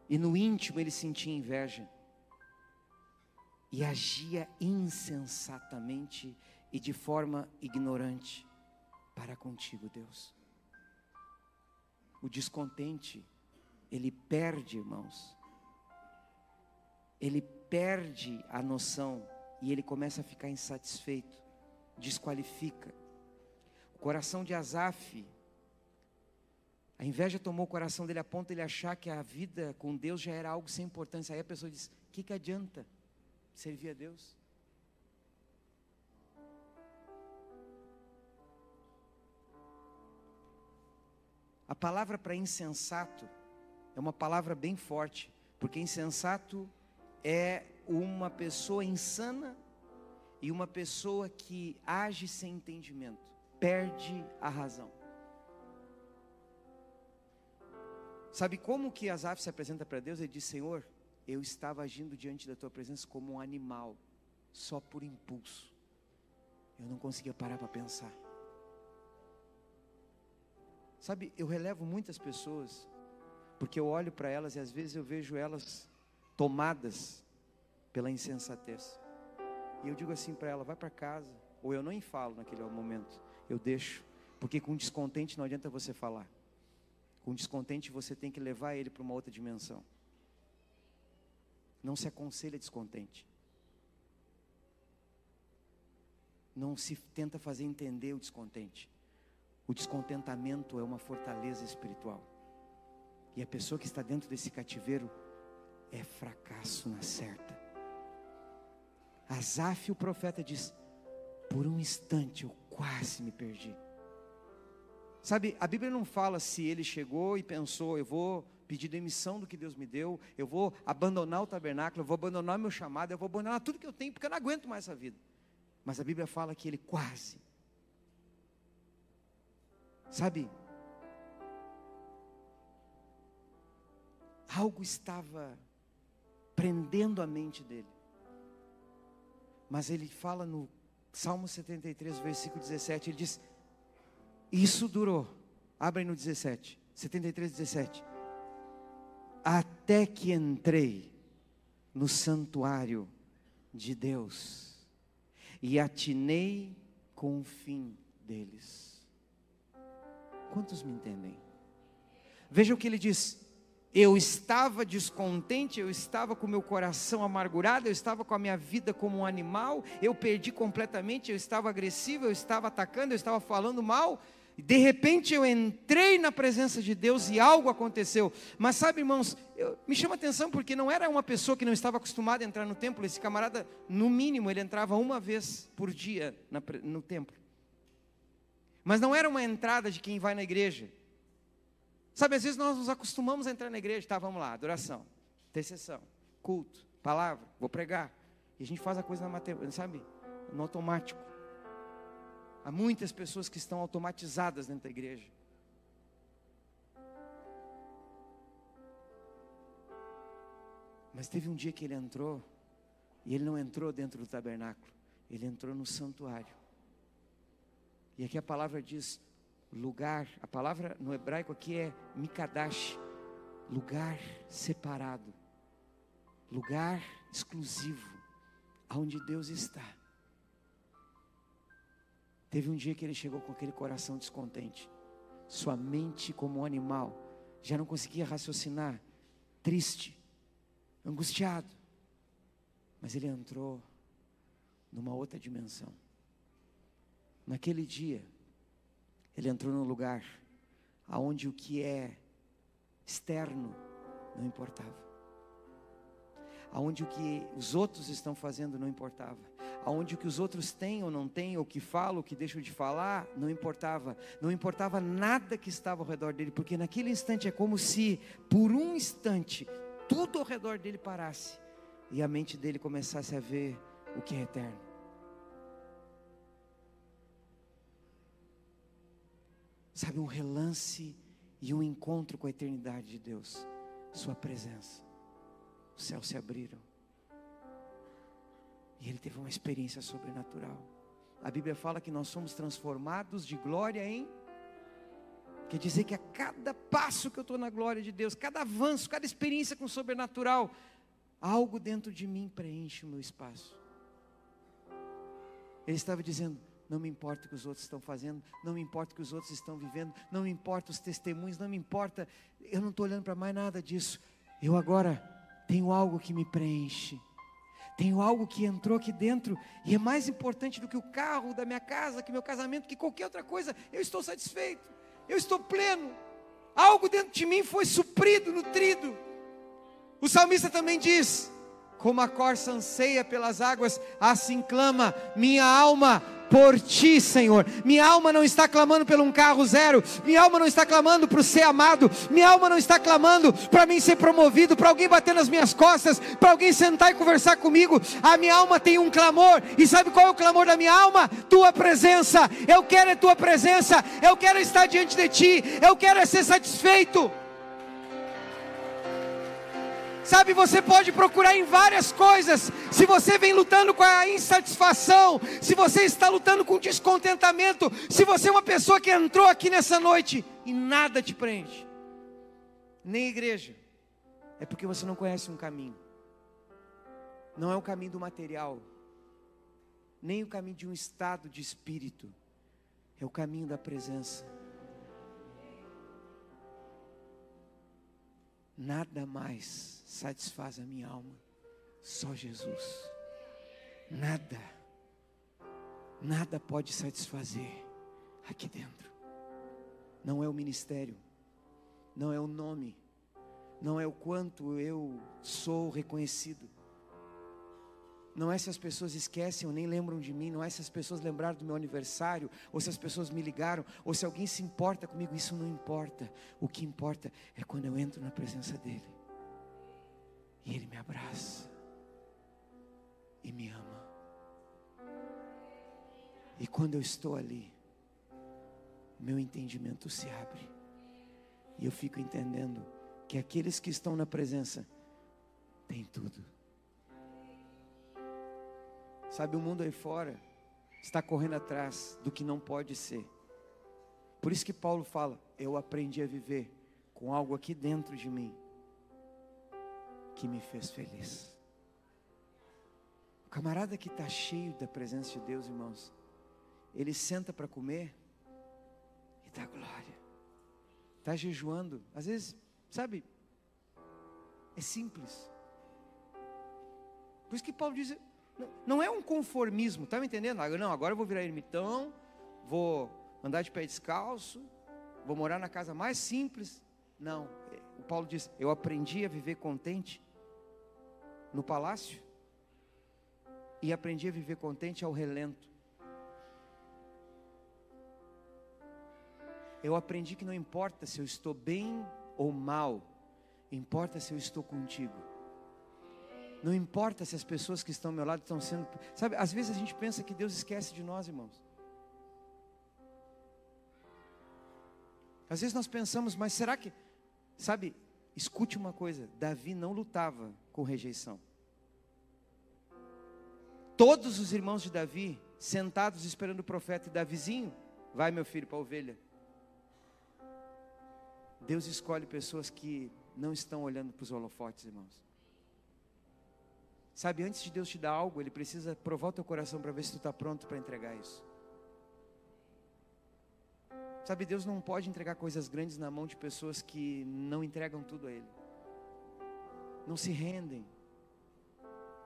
[SPEAKER 1] E no íntimo ele sentia inveja e agia insensatamente e de forma ignorante para contigo, Deus. O descontente, ele perde, irmãos. Ele perde a noção e ele começa a ficar insatisfeito, desqualifica. O coração de Asaf, a inveja tomou o coração dele a ponto de ele achar que a vida com Deus já era algo sem importância. Aí a pessoa diz: o que, que adianta servir a Deus? A palavra para insensato é uma palavra bem forte, porque insensato é uma pessoa insana e uma pessoa que age sem entendimento, perde a razão. Sabe como que Asaf se apresenta para Deus? Ele diz: Senhor, eu estava agindo diante da tua presença como um animal, só por impulso. Eu não conseguia parar para pensar. Sabe, eu relevo muitas pessoas, porque eu olho para elas e às vezes eu vejo elas tomadas pela insensatez. E eu digo assim para ela: vai para casa. Ou eu nem falo naquele momento, eu deixo. Porque com descontente não adianta você falar. Com descontente você tem que levar ele para uma outra dimensão. Não se aconselha descontente. Não se tenta fazer entender o descontente. O descontentamento é uma fortaleza espiritual. E a pessoa que está dentro desse cativeiro é fracasso na certa. Asaf, o profeta, diz: Por um instante eu quase me perdi. Sabe, a Bíblia não fala se ele chegou e pensou: eu vou pedir demissão do que Deus me deu, eu vou abandonar o tabernáculo, eu vou abandonar meu chamado, eu vou abandonar tudo que eu tenho, porque eu não aguento mais essa vida. Mas a Bíblia fala que ele quase. Sabe, algo estava prendendo a mente dele. Mas ele fala no Salmo 73, versículo 17, ele diz: Isso durou. Abre no 17, 73, 17. Até que entrei no santuário de Deus e atinei com o fim deles. Quantos me entendem? Veja o que ele diz: eu estava descontente, eu estava com meu coração amargurado, eu estava com a minha vida como um animal, eu perdi completamente, eu estava agressivo, eu estava atacando, eu estava falando mal. E de repente eu entrei na presença de Deus e algo aconteceu. Mas sabe, irmãos, eu, me chama atenção porque não era uma pessoa que não estava acostumada a entrar no templo. Esse camarada, no mínimo, ele entrava uma vez por dia na, no templo. Mas não era uma entrada de quem vai na igreja. Sabe, às vezes nós nos acostumamos a entrar na igreja, tá, vamos lá, adoração, intercessão, culto, palavra, vou pregar. E a gente faz a coisa na matemática, sabe? No automático. Há muitas pessoas que estão automatizadas dentro da igreja. Mas teve um dia que ele entrou, e ele não entrou dentro do tabernáculo, ele entrou no santuário. E aqui a palavra diz: lugar, a palavra no hebraico aqui é mikadash, lugar separado, lugar exclusivo, aonde Deus está. Teve um dia que ele chegou com aquele coração descontente, sua mente como um animal, já não conseguia raciocinar, triste, angustiado, mas ele entrou numa outra dimensão. Naquele dia, ele entrou num lugar aonde o que é externo não importava. Aonde o que os outros estão fazendo não importava. Aonde o que os outros têm ou não têm, ou que falam, ou que deixam de falar, não importava. Não importava nada que estava ao redor dele, porque naquele instante é como se, por um instante, tudo ao redor dele parasse e a mente dele começasse a ver o que é eterno. sabe, um relance e um encontro com a eternidade de Deus, Sua presença. Os céus se abriram. E ele teve uma experiência sobrenatural. A Bíblia fala que nós somos transformados de glória em. Quer dizer que a cada passo que eu estou na glória de Deus, cada avanço, cada experiência com o sobrenatural, algo dentro de mim preenche o meu espaço. Ele estava dizendo: não me importa o que os outros estão fazendo, não me importa o que os outros estão vivendo, não me importa os testemunhos, não me importa, eu não estou olhando para mais nada disso. Eu agora tenho algo que me preenche, Tenho algo que entrou aqui dentro e é mais importante do que o carro da minha casa, que meu casamento, que qualquer outra coisa. Eu estou satisfeito, eu estou pleno. Algo dentro de mim foi suprido, nutrido. O salmista também diz: Como a corça anseia pelas águas, assim clama minha alma por ti, Senhor. Minha alma não está clamando por um carro zero, minha alma não está clamando para ser amado, minha alma não está clamando para mim ser promovido, para alguém bater nas minhas costas, para alguém sentar e conversar comigo. A minha alma tem um clamor, e sabe qual é o clamor da minha alma? Tua presença. Eu quero a tua presença, eu quero estar diante de ti, eu quero ser satisfeito. Sabe, você pode procurar em várias coisas. Se você vem lutando com a insatisfação, se você está lutando com descontentamento, se você é uma pessoa que entrou aqui nessa noite e nada te preenche, nem igreja, é porque você não conhece um caminho. Não é o caminho do material, nem o caminho de um estado de espírito, é o caminho da presença. Nada mais satisfaz a minha alma, só Jesus. Nada, nada pode satisfazer aqui dentro. Não é o ministério, não é o nome, não é o quanto eu sou reconhecido não é se as pessoas esquecem ou nem lembram de mim, não é se as pessoas lembraram do meu aniversário, ou se as pessoas me ligaram, ou se alguém se importa comigo, isso não importa. O que importa é quando eu entro na presença dEle e Ele me abraça e me ama. E quando eu estou ali, meu entendimento se abre, e eu fico entendendo que aqueles que estão na presença têm tudo Sabe, o mundo aí fora está correndo atrás do que não pode ser. Por isso que Paulo fala: Eu aprendi a viver com algo aqui dentro de mim que me fez feliz. O camarada que está cheio da presença de Deus, irmãos, ele senta para comer e dá glória. Está jejuando, às vezes, sabe, é simples. Por isso que Paulo diz: não é um conformismo, está me entendendo? Não, agora eu vou virar ermitão, vou andar de pé descalço, vou morar na casa mais simples. Não, o Paulo diz: Eu aprendi a viver contente no palácio e aprendi a viver contente ao relento. Eu aprendi que não importa se eu estou bem ou mal, importa se eu estou contigo. Não importa se as pessoas que estão ao meu lado estão sendo. Sabe, às vezes a gente pensa que Deus esquece de nós, irmãos. Às vezes nós pensamos, mas será que. Sabe, escute uma coisa: Davi não lutava com rejeição. Todos os irmãos de Davi, sentados esperando o profeta, e Davizinho, vai meu filho para a ovelha. Deus escolhe pessoas que não estão olhando para os holofotes, irmãos. Sabe, antes de Deus te dar algo, Ele precisa provar o teu coração para ver se tu está pronto para entregar isso. Sabe, Deus não pode entregar coisas grandes na mão de pessoas que não entregam tudo a Ele. Não se rendem.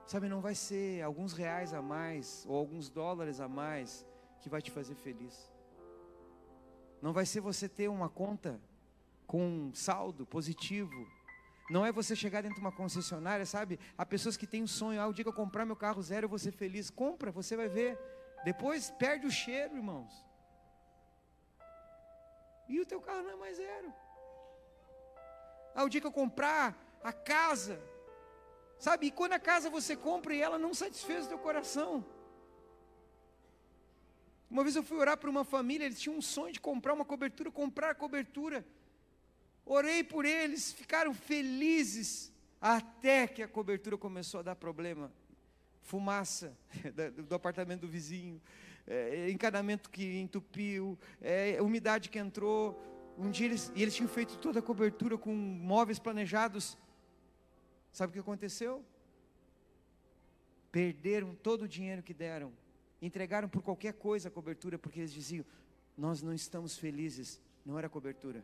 [SPEAKER 1] Sabe, não vai ser alguns reais a mais ou alguns dólares a mais que vai te fazer feliz. Não vai ser você ter uma conta com um saldo positivo não é você chegar dentro de uma concessionária, sabe? Há pessoas que têm um sonho, ah, o dia que eu comprar meu carro zero eu vou ser feliz. Compra, você vai ver. Depois perde o cheiro, irmãos. E o teu carro não é mais zero. Ah, o dia que eu comprar a casa, sabe? E quando a casa você compra e ela não satisfez o teu coração. Uma vez eu fui orar para uma família, eles tinham um sonho de comprar uma cobertura, comprar cobertura. Orei por eles, ficaram felizes, até que a cobertura começou a dar problema. Fumaça do apartamento do vizinho, é, encanamento que entupiu, é, umidade que entrou. Um dia eles, e eles tinham feito toda a cobertura com móveis planejados. Sabe o que aconteceu? Perderam todo o dinheiro que deram, entregaram por qualquer coisa a cobertura, porque eles diziam: Nós não estamos felizes, não era cobertura.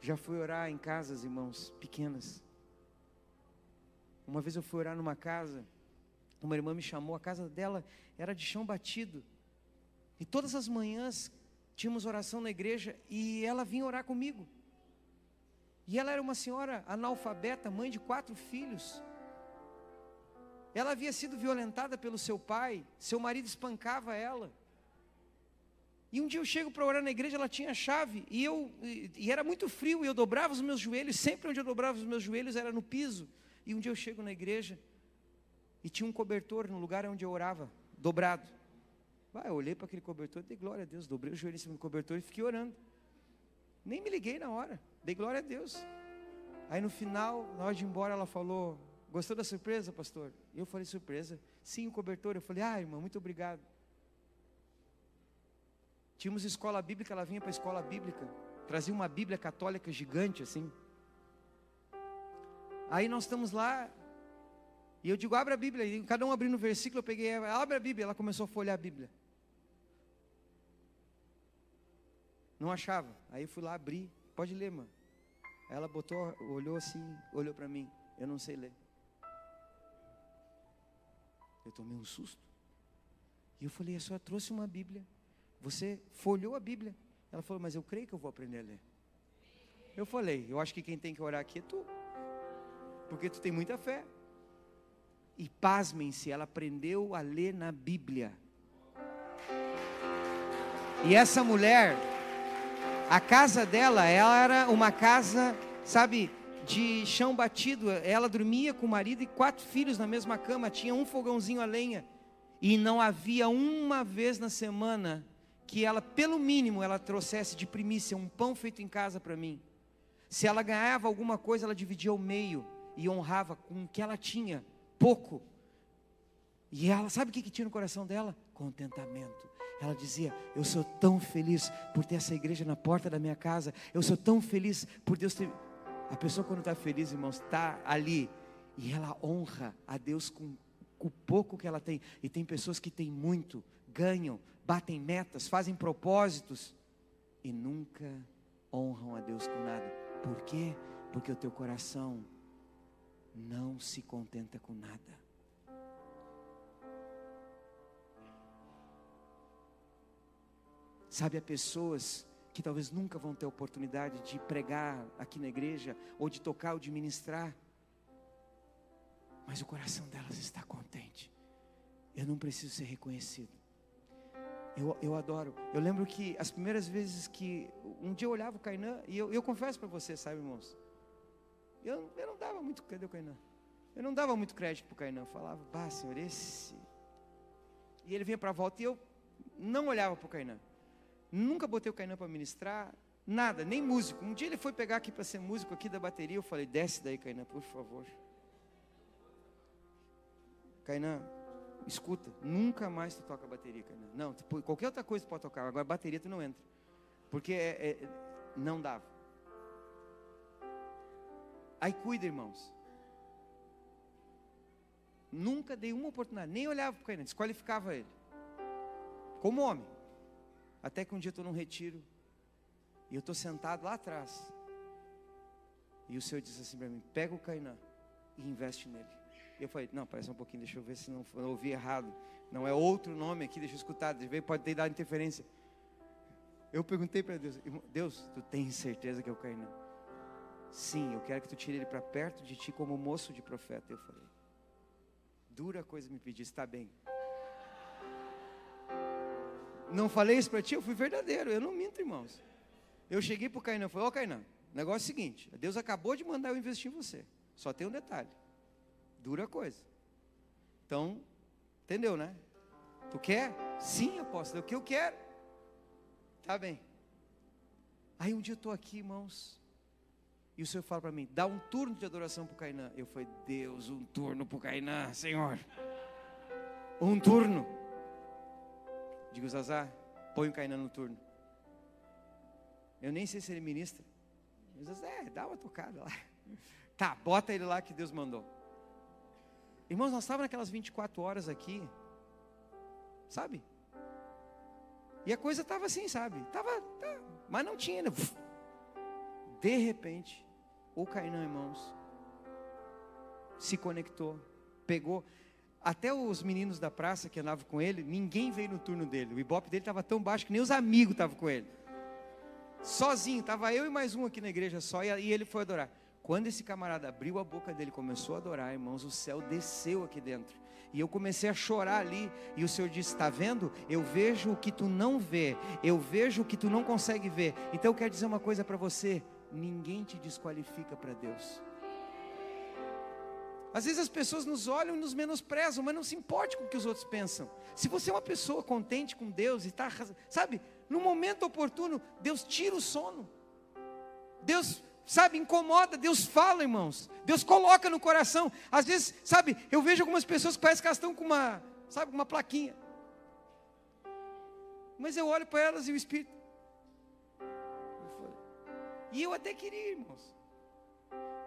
[SPEAKER 1] Já fui orar em casas, irmãos, pequenas. Uma vez eu fui orar numa casa, uma irmã me chamou, a casa dela era de chão batido. E todas as manhãs tínhamos oração na igreja e ela vinha orar comigo. E ela era uma senhora analfabeta, mãe de quatro filhos. Ela havia sido violentada pelo seu pai, seu marido espancava ela. E um dia eu chego para orar na igreja, ela tinha chave, e eu e, e era muito frio, e eu dobrava os meus joelhos, sempre onde eu dobrava os meus joelhos era no piso. E um dia eu chego na igreja e tinha um cobertor no lugar onde eu orava, dobrado. Vai, eu olhei para aquele cobertor, dei glória a Deus, dobrei o joelho em cima do cobertor e fiquei orando. Nem me liguei na hora, dei glória a Deus. Aí no final, na hora de ir embora, ela falou: Gostou da surpresa, pastor? E eu falei: Surpresa? Sim, o cobertor. Eu falei: Ah, irmã, muito obrigado. Tínhamos escola bíblica, ela vinha para a escola bíblica, trazia uma Bíblia católica gigante assim. Aí nós estamos lá, e eu digo, abre a Bíblia, e cada um abrindo o versículo, eu peguei, abre a Bíblia, ela começou a folhear a Bíblia. Não achava. Aí eu fui lá abrir, pode ler, mano. Aí ela botou, olhou assim, olhou para mim, eu não sei ler. Eu tomei um susto. E eu falei, a senhora trouxe uma Bíblia. Você folhou a Bíblia. Ela falou, mas eu creio que eu vou aprender a ler. Eu falei, eu acho que quem tem que orar aqui é tu. Porque tu tem muita fé. E pasmem-se, ela aprendeu a ler na Bíblia. E essa mulher, a casa dela, ela era uma casa, sabe, de chão batido. Ela dormia com o marido e quatro filhos na mesma cama, tinha um fogãozinho a lenha. E não havia uma vez na semana que ela, pelo mínimo, ela trouxesse de primícia um pão feito em casa para mim. Se ela ganhava alguma coisa, ela dividia ao meio e honrava com o que ela tinha, pouco. E ela, sabe o que, que tinha no coração dela? Contentamento. Ela dizia: Eu sou tão feliz por ter essa igreja na porta da minha casa. Eu sou tão feliz por Deus ter. A pessoa, quando está feliz, irmãos, está ali. E ela honra a Deus com, com o pouco que ela tem. E tem pessoas que têm muito, ganham, batem metas, fazem propósitos e nunca honram a Deus com nada. Por quê? Porque o teu coração não se contenta com nada. Sabe, há pessoas que talvez nunca vão ter oportunidade de pregar aqui na igreja, ou de tocar ou de ministrar, mas o coração delas está contente. Eu não preciso ser reconhecido. Eu, eu adoro. Eu lembro que as primeiras vezes que. Um dia eu olhava o Kainan, e eu, eu confesso para você, sabe, irmãos? Eu, eu não dava muito. Cadê o Kainan? Eu não dava muito crédito para o Kainan. Falava, bah, senhor, esse. E ele vinha para a volta e eu não olhava para o Kainan. Nunca botei o Kainan para ministrar, nada, nem músico. Um dia ele foi pegar aqui para ser músico aqui da bateria. Eu falei, desce daí, Kainan, por favor. Kainan, escuta, nunca mais tu toca bateria, cara. Não, tu, qualquer outra coisa tu pode tocar, agora bateria tu não entra. Porque é, é, não dava. Aí cuida, irmãos. Nunca dei uma oportunidade, nem olhava para o Kainan, desqualificava ele. Como homem. Até que um dia estou num retiro, e eu estou sentado lá atrás. E o Senhor disse assim para mim: pega o Kainan e investe nele. Eu falei, não, parece um pouquinho, deixa eu ver se não eu ouvi errado. Não é outro nome aqui, deixa eu escutar, pode ter dado interferência. Eu perguntei para Deus, Deus, tu tens certeza que é o Cainã? Sim, eu quero que tu tire ele para perto de ti como moço de profeta. Eu falei, dura coisa me pedir, está bem. Não falei isso para ti, eu fui verdadeiro, eu não minto, irmãos. Eu cheguei para o Cainã e falei, ó oh, Cainã, negócio é o seguinte, Deus acabou de mandar eu investir em você. Só tem um detalhe dura coisa. Então, entendeu, né? Tu quer? Sim, apóstolo, é o que eu quero. Tá bem. Aí um dia eu estou aqui, irmãos, e o Senhor fala para mim: dá um turno de adoração para o Cainã. Eu falei: Deus, um turno para o Cainã, Senhor. Um turno. Digo, Zazá, põe o Cainã no turno. Eu nem sei se ele ministra. Mas, é, dá uma tocada lá. Tá, bota ele lá que Deus mandou. Irmãos, nós estávamos naquelas 24 horas aqui, sabe? E a coisa estava assim, sabe? Tava, tá, mas não tinha. Né? De repente, o Cainã, irmãos, se conectou, pegou. Até os meninos da praça que andavam com ele, ninguém veio no turno dele. O ibope dele estava tão baixo que nem os amigos estavam com ele. Sozinho, estava eu e mais um aqui na igreja só, e ele foi adorar. Quando esse camarada abriu a boca dele, começou a adorar, irmãos, o céu desceu aqui dentro. E eu comecei a chorar ali. E o Senhor disse: Está vendo? Eu vejo o que tu não vê. Eu vejo o que tu não consegue ver. Então eu quero dizer uma coisa para você: ninguém te desqualifica para Deus. Às vezes as pessoas nos olham e nos menosprezam, mas não se importe com o que os outros pensam. Se você é uma pessoa contente com Deus e está, sabe, no momento oportuno, Deus tira o sono. Deus sabe, incomoda, Deus fala, irmãos. Deus coloca no coração. Às vezes, sabe, eu vejo algumas pessoas que parecem que elas estão com uma, sabe, uma plaquinha. Mas eu olho para elas e o Espírito. E eu até queria, irmãos.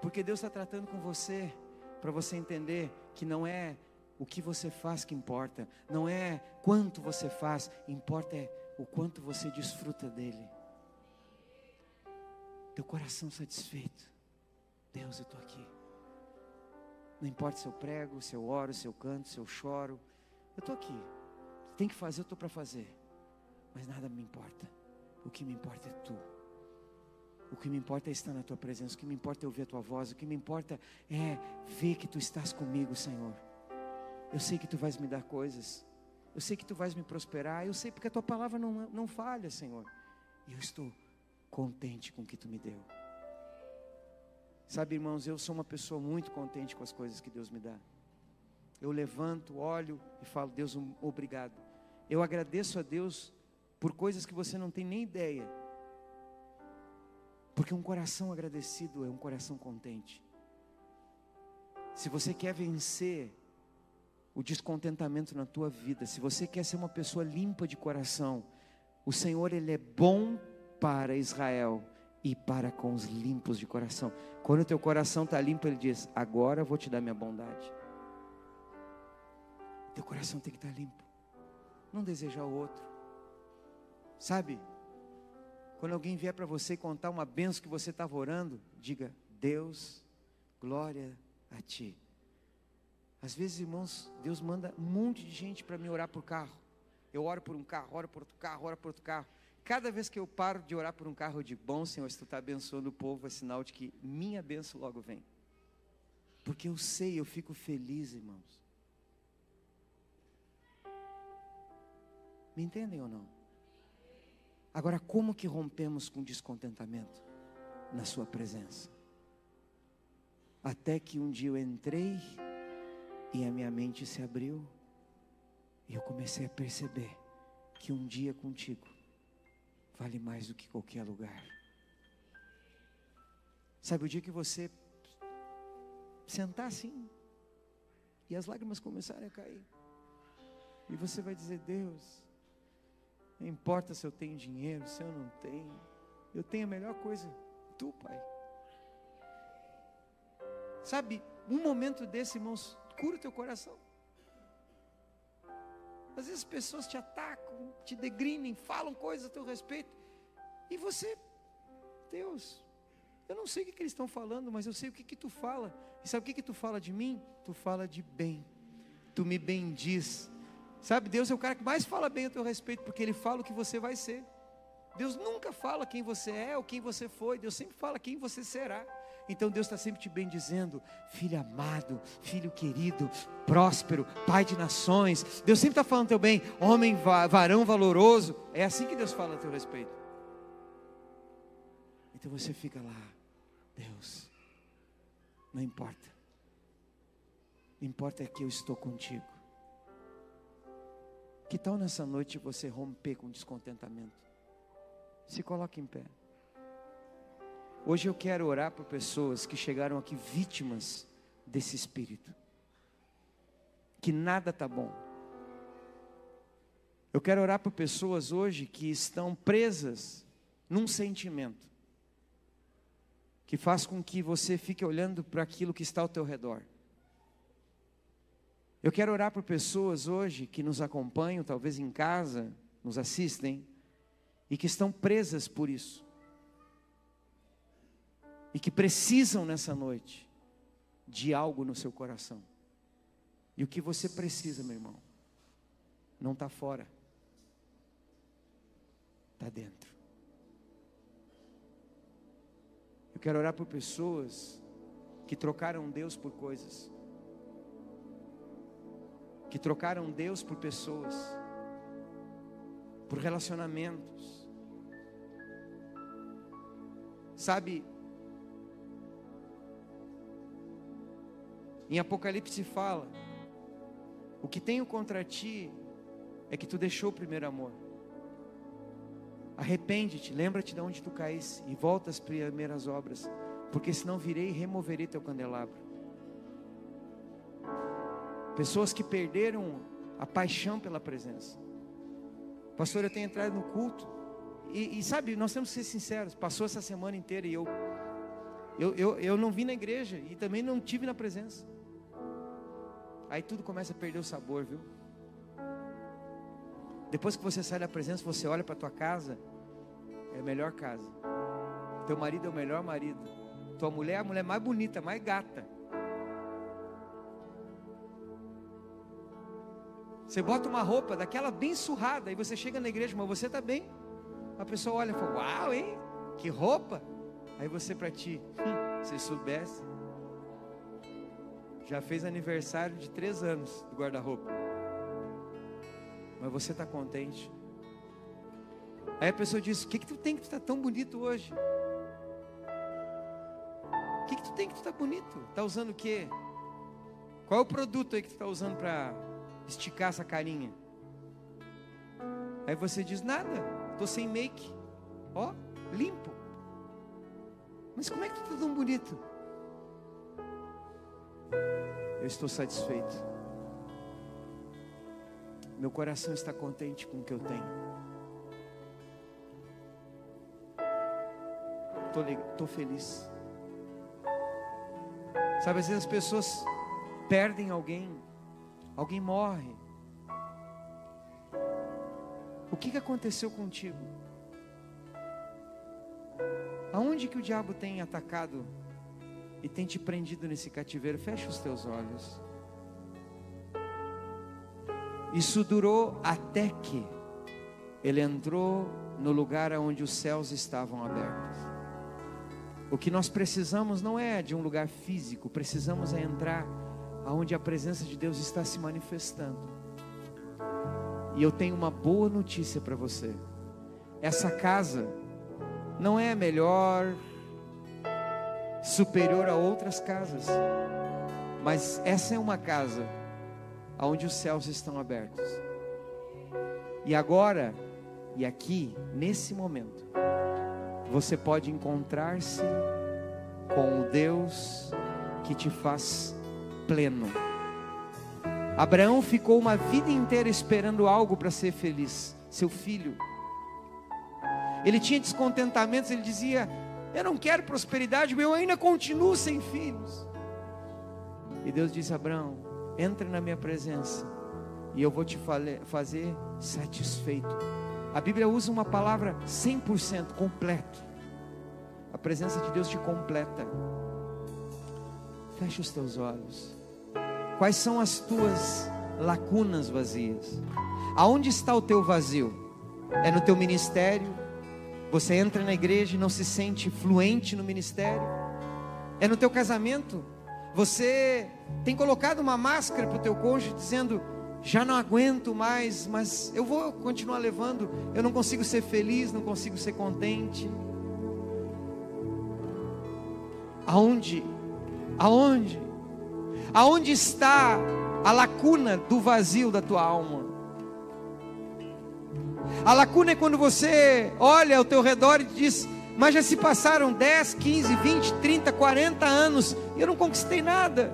[SPEAKER 1] Porque Deus está tratando com você, para você entender que não é o que você faz que importa, não é quanto você faz, importa é o quanto você desfruta dele teu coração satisfeito. Deus, eu estou aqui. Não importa se eu prego, se eu oro, se eu canto, se eu choro. Eu estou aqui. Tem que fazer, eu estou para fazer. Mas nada me importa. O que me importa é tu. O que me importa é estar na tua presença. O que me importa é ouvir a tua voz. O que me importa é ver que tu estás comigo, Senhor. Eu sei que tu vais me dar coisas. Eu sei que tu vais me prosperar. Eu sei porque a tua palavra não, não falha, Senhor. E eu estou contente com o que tu me deu. Sabe, irmãos, eu sou uma pessoa muito contente com as coisas que Deus me dá. Eu levanto, olho e falo, Deus, obrigado. Eu agradeço a Deus por coisas que você não tem nem ideia. Porque um coração agradecido é um coração contente. Se você quer vencer o descontentamento na tua vida, se você quer ser uma pessoa limpa de coração, o Senhor ele é bom para Israel e para com os limpos de coração. Quando o teu coração está limpo, ele diz: Agora eu vou te dar minha bondade. Teu coração tem que estar tá limpo, não desejar o outro, sabe? Quando alguém vier para você contar uma benção que você estava orando, diga: Deus, glória a ti. Às vezes, irmãos, Deus manda um monte de gente para me orar por carro. Eu oro por um carro, oro por outro carro, oro por outro carro. Cada vez que eu paro de orar por um carro, eu digo: Bom, Senhor, se tu está abençoando o povo, é sinal de que minha benção logo vem. Porque eu sei, eu fico feliz, irmãos. Me entendem ou não? Agora, como que rompemos com descontentamento? Na Sua presença. Até que um dia eu entrei e a minha mente se abriu e eu comecei a perceber que um dia contigo vale mais do que qualquer lugar. Sabe, o dia que você sentar assim e as lágrimas começarem a cair, e você vai dizer: Deus, não importa se eu tenho dinheiro, se eu não tenho, eu tenho a melhor coisa, tu, Pai. Sabe, um momento desse, irmãos, cura o teu coração. Às vezes as pessoas te atacam, te degrinem, falam coisas a teu respeito. E você, Deus, eu não sei o que, que eles estão falando, mas eu sei o que, que tu fala. E sabe o que, que tu fala de mim? Tu fala de bem. Tu me bendiz. Sabe, Deus é o cara que mais fala bem a teu respeito, porque Ele fala o que você vai ser. Deus nunca fala quem você é ou quem você foi, Deus sempre fala quem você será. Então Deus está sempre te bendizendo, filho amado, filho querido, próspero, pai de nações. Deus sempre está falando teu bem, homem, varão valoroso. É assim que Deus fala a teu respeito. Então você fica lá, Deus, não importa. Importa é que eu estou contigo. Que tal nessa noite você romper com descontentamento? Se coloque em pé. Hoje eu quero orar por pessoas que chegaram aqui vítimas desse espírito. Que nada está bom. Eu quero orar por pessoas hoje que estão presas num sentimento que faz com que você fique olhando para aquilo que está ao teu redor. Eu quero orar por pessoas hoje que nos acompanham, talvez em casa, nos assistem, e que estão presas por isso e que precisam nessa noite de algo no seu coração. E o que você precisa, meu irmão, não está fora, está dentro. Eu quero orar por pessoas que trocaram Deus por coisas, que trocaram Deus por pessoas, por relacionamentos. Sabe, em Apocalipse fala: o que tenho contra ti é que tu deixou o primeiro amor. Arrepende-te, lembra-te de onde tu caísse e volta às primeiras obras, porque senão virei e removerei teu candelabro. Pessoas que perderam a paixão pela presença. Pastor, eu tenho entrado no culto e, e sabe, nós temos que ser sinceros. Passou essa semana inteira e eu, eu, eu, eu não vim na igreja e também não tive na presença. Aí tudo começa a perder o sabor, viu? Depois que você sai da presença, você olha para tua casa, é a melhor casa. Teu marido é o melhor marido. Tua mulher é a mulher mais bonita, mais gata. Você bota uma roupa daquela bem surrada e você chega na igreja, mas você está bem. A pessoa olha e fala: Uau, hein? Que roupa! Aí você para ti, hum, se soubesse, já fez aniversário de três anos do guarda-roupa. Mas você está contente. Aí a pessoa diz: O que, que tu tem que tu está tão bonito hoje? O que, que tu tem que tu está bonito? Está usando o quê? Qual é o produto aí que tu está usando para esticar essa carinha? Aí você diz: Nada, estou sem make. Ó, limpo. Mas como é que tu está tão bonito? Eu estou satisfeito. Meu coração está contente com o que eu tenho. Estou feliz. Sabe, às vezes as pessoas perdem alguém, alguém morre. O que, que aconteceu contigo? Aonde que o diabo tem atacado e tem te prendido nesse cativeiro, fecha os teus olhos. Isso durou até que ele entrou no lugar onde os céus estavam abertos. O que nós precisamos não é de um lugar físico, precisamos é entrar aonde a presença de Deus está se manifestando. E eu tenho uma boa notícia para você. Essa casa não é melhor, superior a outras casas. Mas essa é uma casa onde os céus estão abertos. E agora, e aqui, nesse momento, você pode encontrar-se com o Deus que te faz pleno. Abraão ficou uma vida inteira esperando algo para ser feliz, seu filho. Ele tinha descontentamentos, ele dizia: eu não quero prosperidade, eu ainda continuo sem filhos. E Deus disse: Abraão, entra na minha presença e eu vou te fazer satisfeito. A Bíblia usa uma palavra 100% completo. A presença de Deus te completa. Feche os teus olhos. Quais são as tuas lacunas vazias? Aonde está o teu vazio? É no teu ministério? Você entra na igreja e não se sente fluente no ministério. É no teu casamento. Você tem colocado uma máscara para o teu cônjuge dizendo: já não aguento mais, mas eu vou continuar levando. Eu não consigo ser feliz, não consigo ser contente. Aonde? Aonde? Aonde está a lacuna do vazio da tua alma? A lacuna é quando você olha ao teu redor e diz: Mas já se passaram 10, 15, 20, 30, 40 anos e eu não conquistei nada.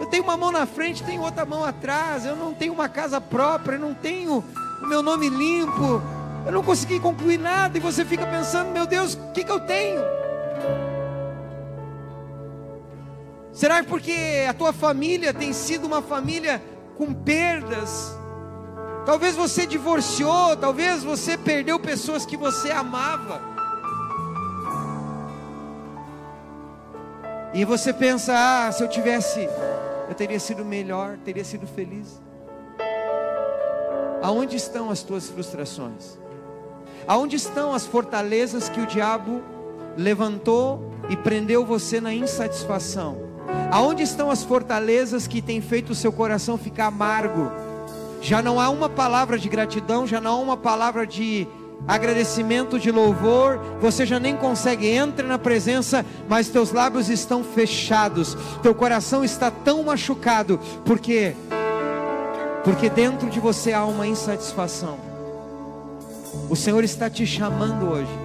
[SPEAKER 1] Eu tenho uma mão na frente, tenho outra mão atrás. Eu não tenho uma casa própria, eu não tenho o meu nome limpo. Eu não consegui concluir nada. E você fica pensando: Meu Deus, o que, que eu tenho? Será porque a tua família tem sido uma família com perdas? Talvez você divorciou, talvez você perdeu pessoas que você amava. E você pensa: ah, se eu tivesse, eu teria sido melhor, teria sido feliz. Aonde estão as tuas frustrações? Aonde estão as fortalezas que o diabo levantou e prendeu você na insatisfação? Aonde estão as fortalezas que têm feito o seu coração ficar amargo? Já não há uma palavra de gratidão, já não há uma palavra de agradecimento, de louvor, você já nem consegue, entra na presença, mas teus lábios estão fechados, teu coração está tão machucado, porque porque dentro de você há uma insatisfação. O Senhor está te chamando hoje,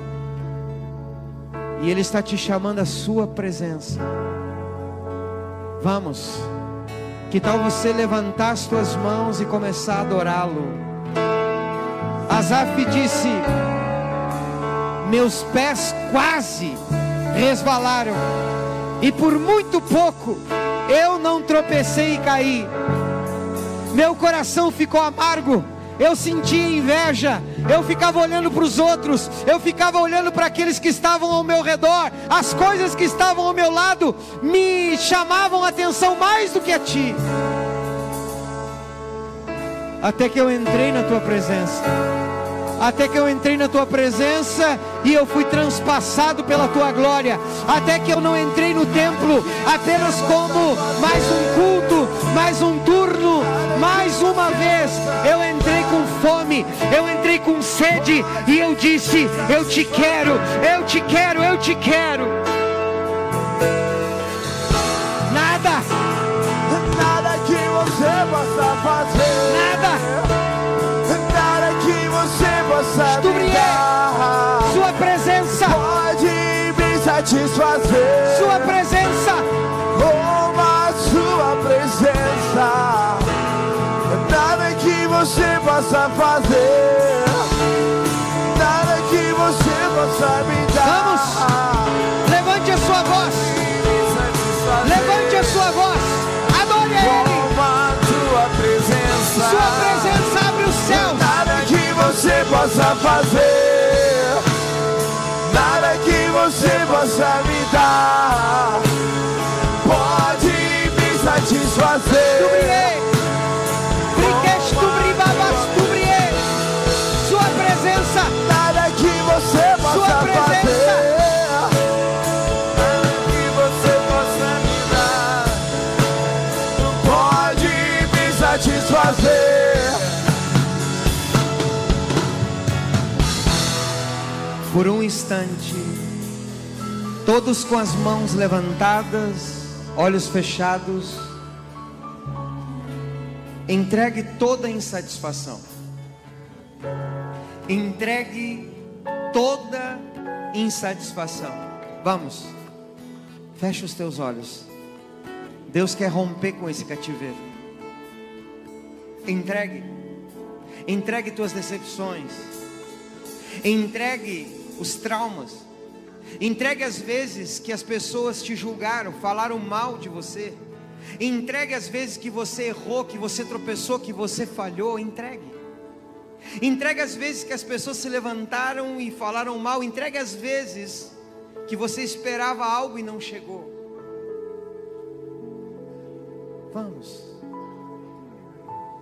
[SPEAKER 1] e Ele está te chamando à Sua presença. Vamos, que tal você levantar as tuas mãos e começar a adorá-lo? Asaf disse: Meus pés quase resvalaram, e por muito pouco eu não tropecei e caí. Meu coração ficou amargo, eu sentia inveja, eu ficava olhando para os outros, eu ficava olhando para aqueles que estavam ao meu redor, as coisas que estavam ao meu lado me chamavam a atenção mais do que a ti. Até que eu entrei na tua presença até que eu entrei na tua presença e eu fui transpassado pela tua glória, até que eu não entrei no templo apenas como mais um culto, mais um turno, mais uma vez. Eu entrei com fome, eu entrei com sede e eu disse: Eu te quero, eu te quero, eu te quero. Nada,
[SPEAKER 2] nada que você possa fazer,
[SPEAKER 1] nada sua presença
[SPEAKER 2] pode me satisfazer. Possa fazer, nada que você possa me dar.
[SPEAKER 1] Vamos, levante a sua voz, levante a sua voz, adore Ele.
[SPEAKER 2] Sua presença,
[SPEAKER 1] sua presença abre os céus.
[SPEAKER 2] Você possa fazer, nada que você possa me dar, pode me satisfazer.
[SPEAKER 1] Sua
[SPEAKER 2] você possa Sua presença. fazer. satisfazer.
[SPEAKER 1] por um instante, todos com as mãos levantadas, olhos fechados, entregue toda a insatisfação, entregue toda insatisfação. Vamos, fecha os teus olhos. Deus quer romper com esse cativeiro. Entregue, entregue tuas decepções, entregue os traumas. Entregue as vezes que as pessoas te julgaram, falaram mal de você. Entregue as vezes que você errou, que você tropeçou, que você falhou. Entregue. Entregue as vezes que as pessoas se levantaram e falaram mal. Entregue as vezes que você esperava algo e não chegou. Vamos.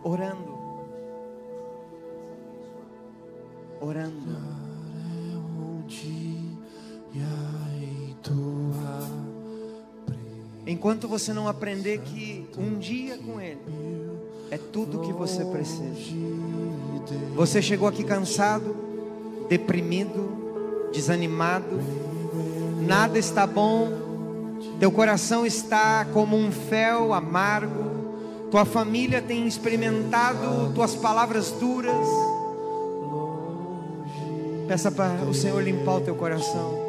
[SPEAKER 1] Orando. Orando. Enquanto você não aprender que um dia com Ele é tudo o que você precisa. Você chegou aqui cansado, deprimido, desanimado, nada está bom, teu coração está como um fel amargo, tua família tem experimentado tuas palavras duras. Peça para o Senhor limpar o teu coração.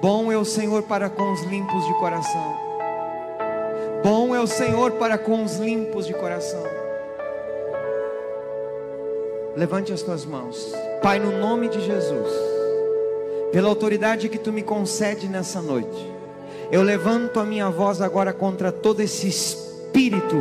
[SPEAKER 1] Bom é o Senhor para com os limpos de coração. Bom é o Senhor para com os limpos de coração. Levante as tuas mãos, Pai, no nome de Jesus, pela autoridade que tu me concede nessa noite, eu levanto a minha voz agora contra todo esse espírito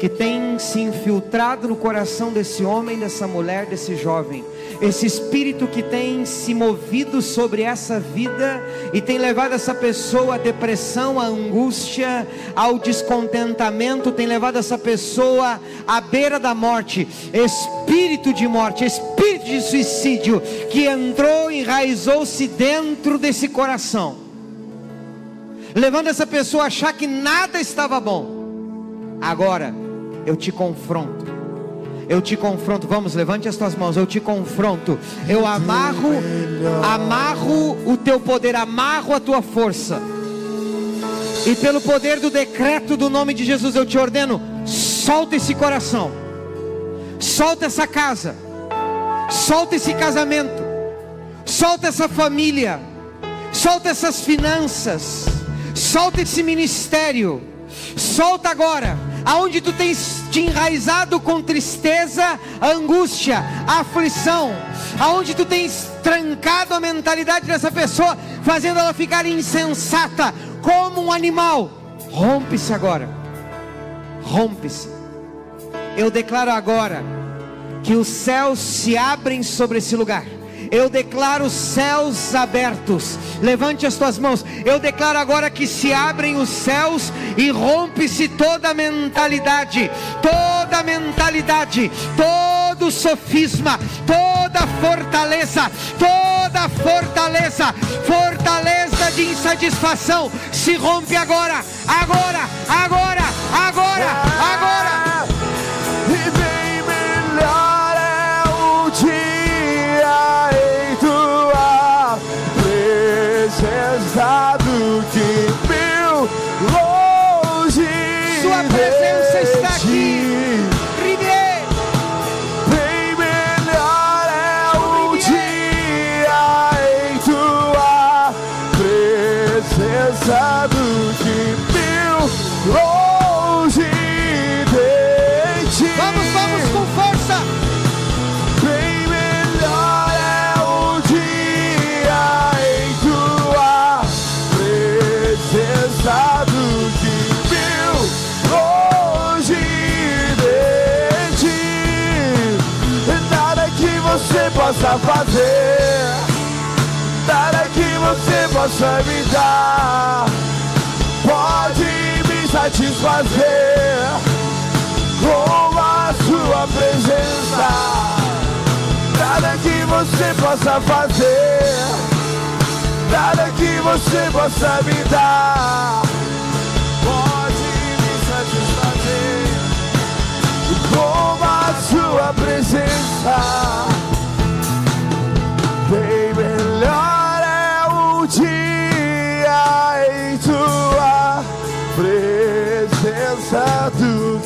[SPEAKER 1] que tem se infiltrado no coração desse homem, dessa mulher, desse jovem. Esse espírito que tem se movido sobre essa vida e tem levado essa pessoa à depressão, à angústia, ao descontentamento, tem levado essa pessoa à beira da morte. Espírito de morte, espírito de suicídio que entrou, enraizou-se dentro desse coração, levando essa pessoa a achar que nada estava bom. Agora, eu te confronto. Eu te confronto. Vamos, levante as tuas mãos. Eu te confronto. Eu amarro, amarro o teu poder, amarro a tua força. E pelo poder do decreto do nome de Jesus, eu te ordeno: solta esse coração, solta essa casa, solta esse casamento, solta essa família, solta essas finanças, solta esse ministério, solta agora aonde tu tens te enraizado com tristeza, angústia, aflição, aonde tu tens trancado a mentalidade dessa pessoa, fazendo ela ficar insensata, como um animal, rompe-se agora, rompe-se. Eu declaro agora que os céus se abrem sobre esse lugar eu declaro céus abertos. Levante as tuas mãos. Eu declaro agora que se abrem os céus e rompe-se toda mentalidade, toda mentalidade, todo sofisma, toda fortaleza, toda fortaleza, fortaleza de insatisfação se rompe agora, agora, agora, agora, agora.
[SPEAKER 2] E possa me dar, pode me satisfazer com a sua presença. Nada que você possa fazer, nada que você possa me dar, pode me satisfazer com a sua presença. Bem melhor dia em tua presença do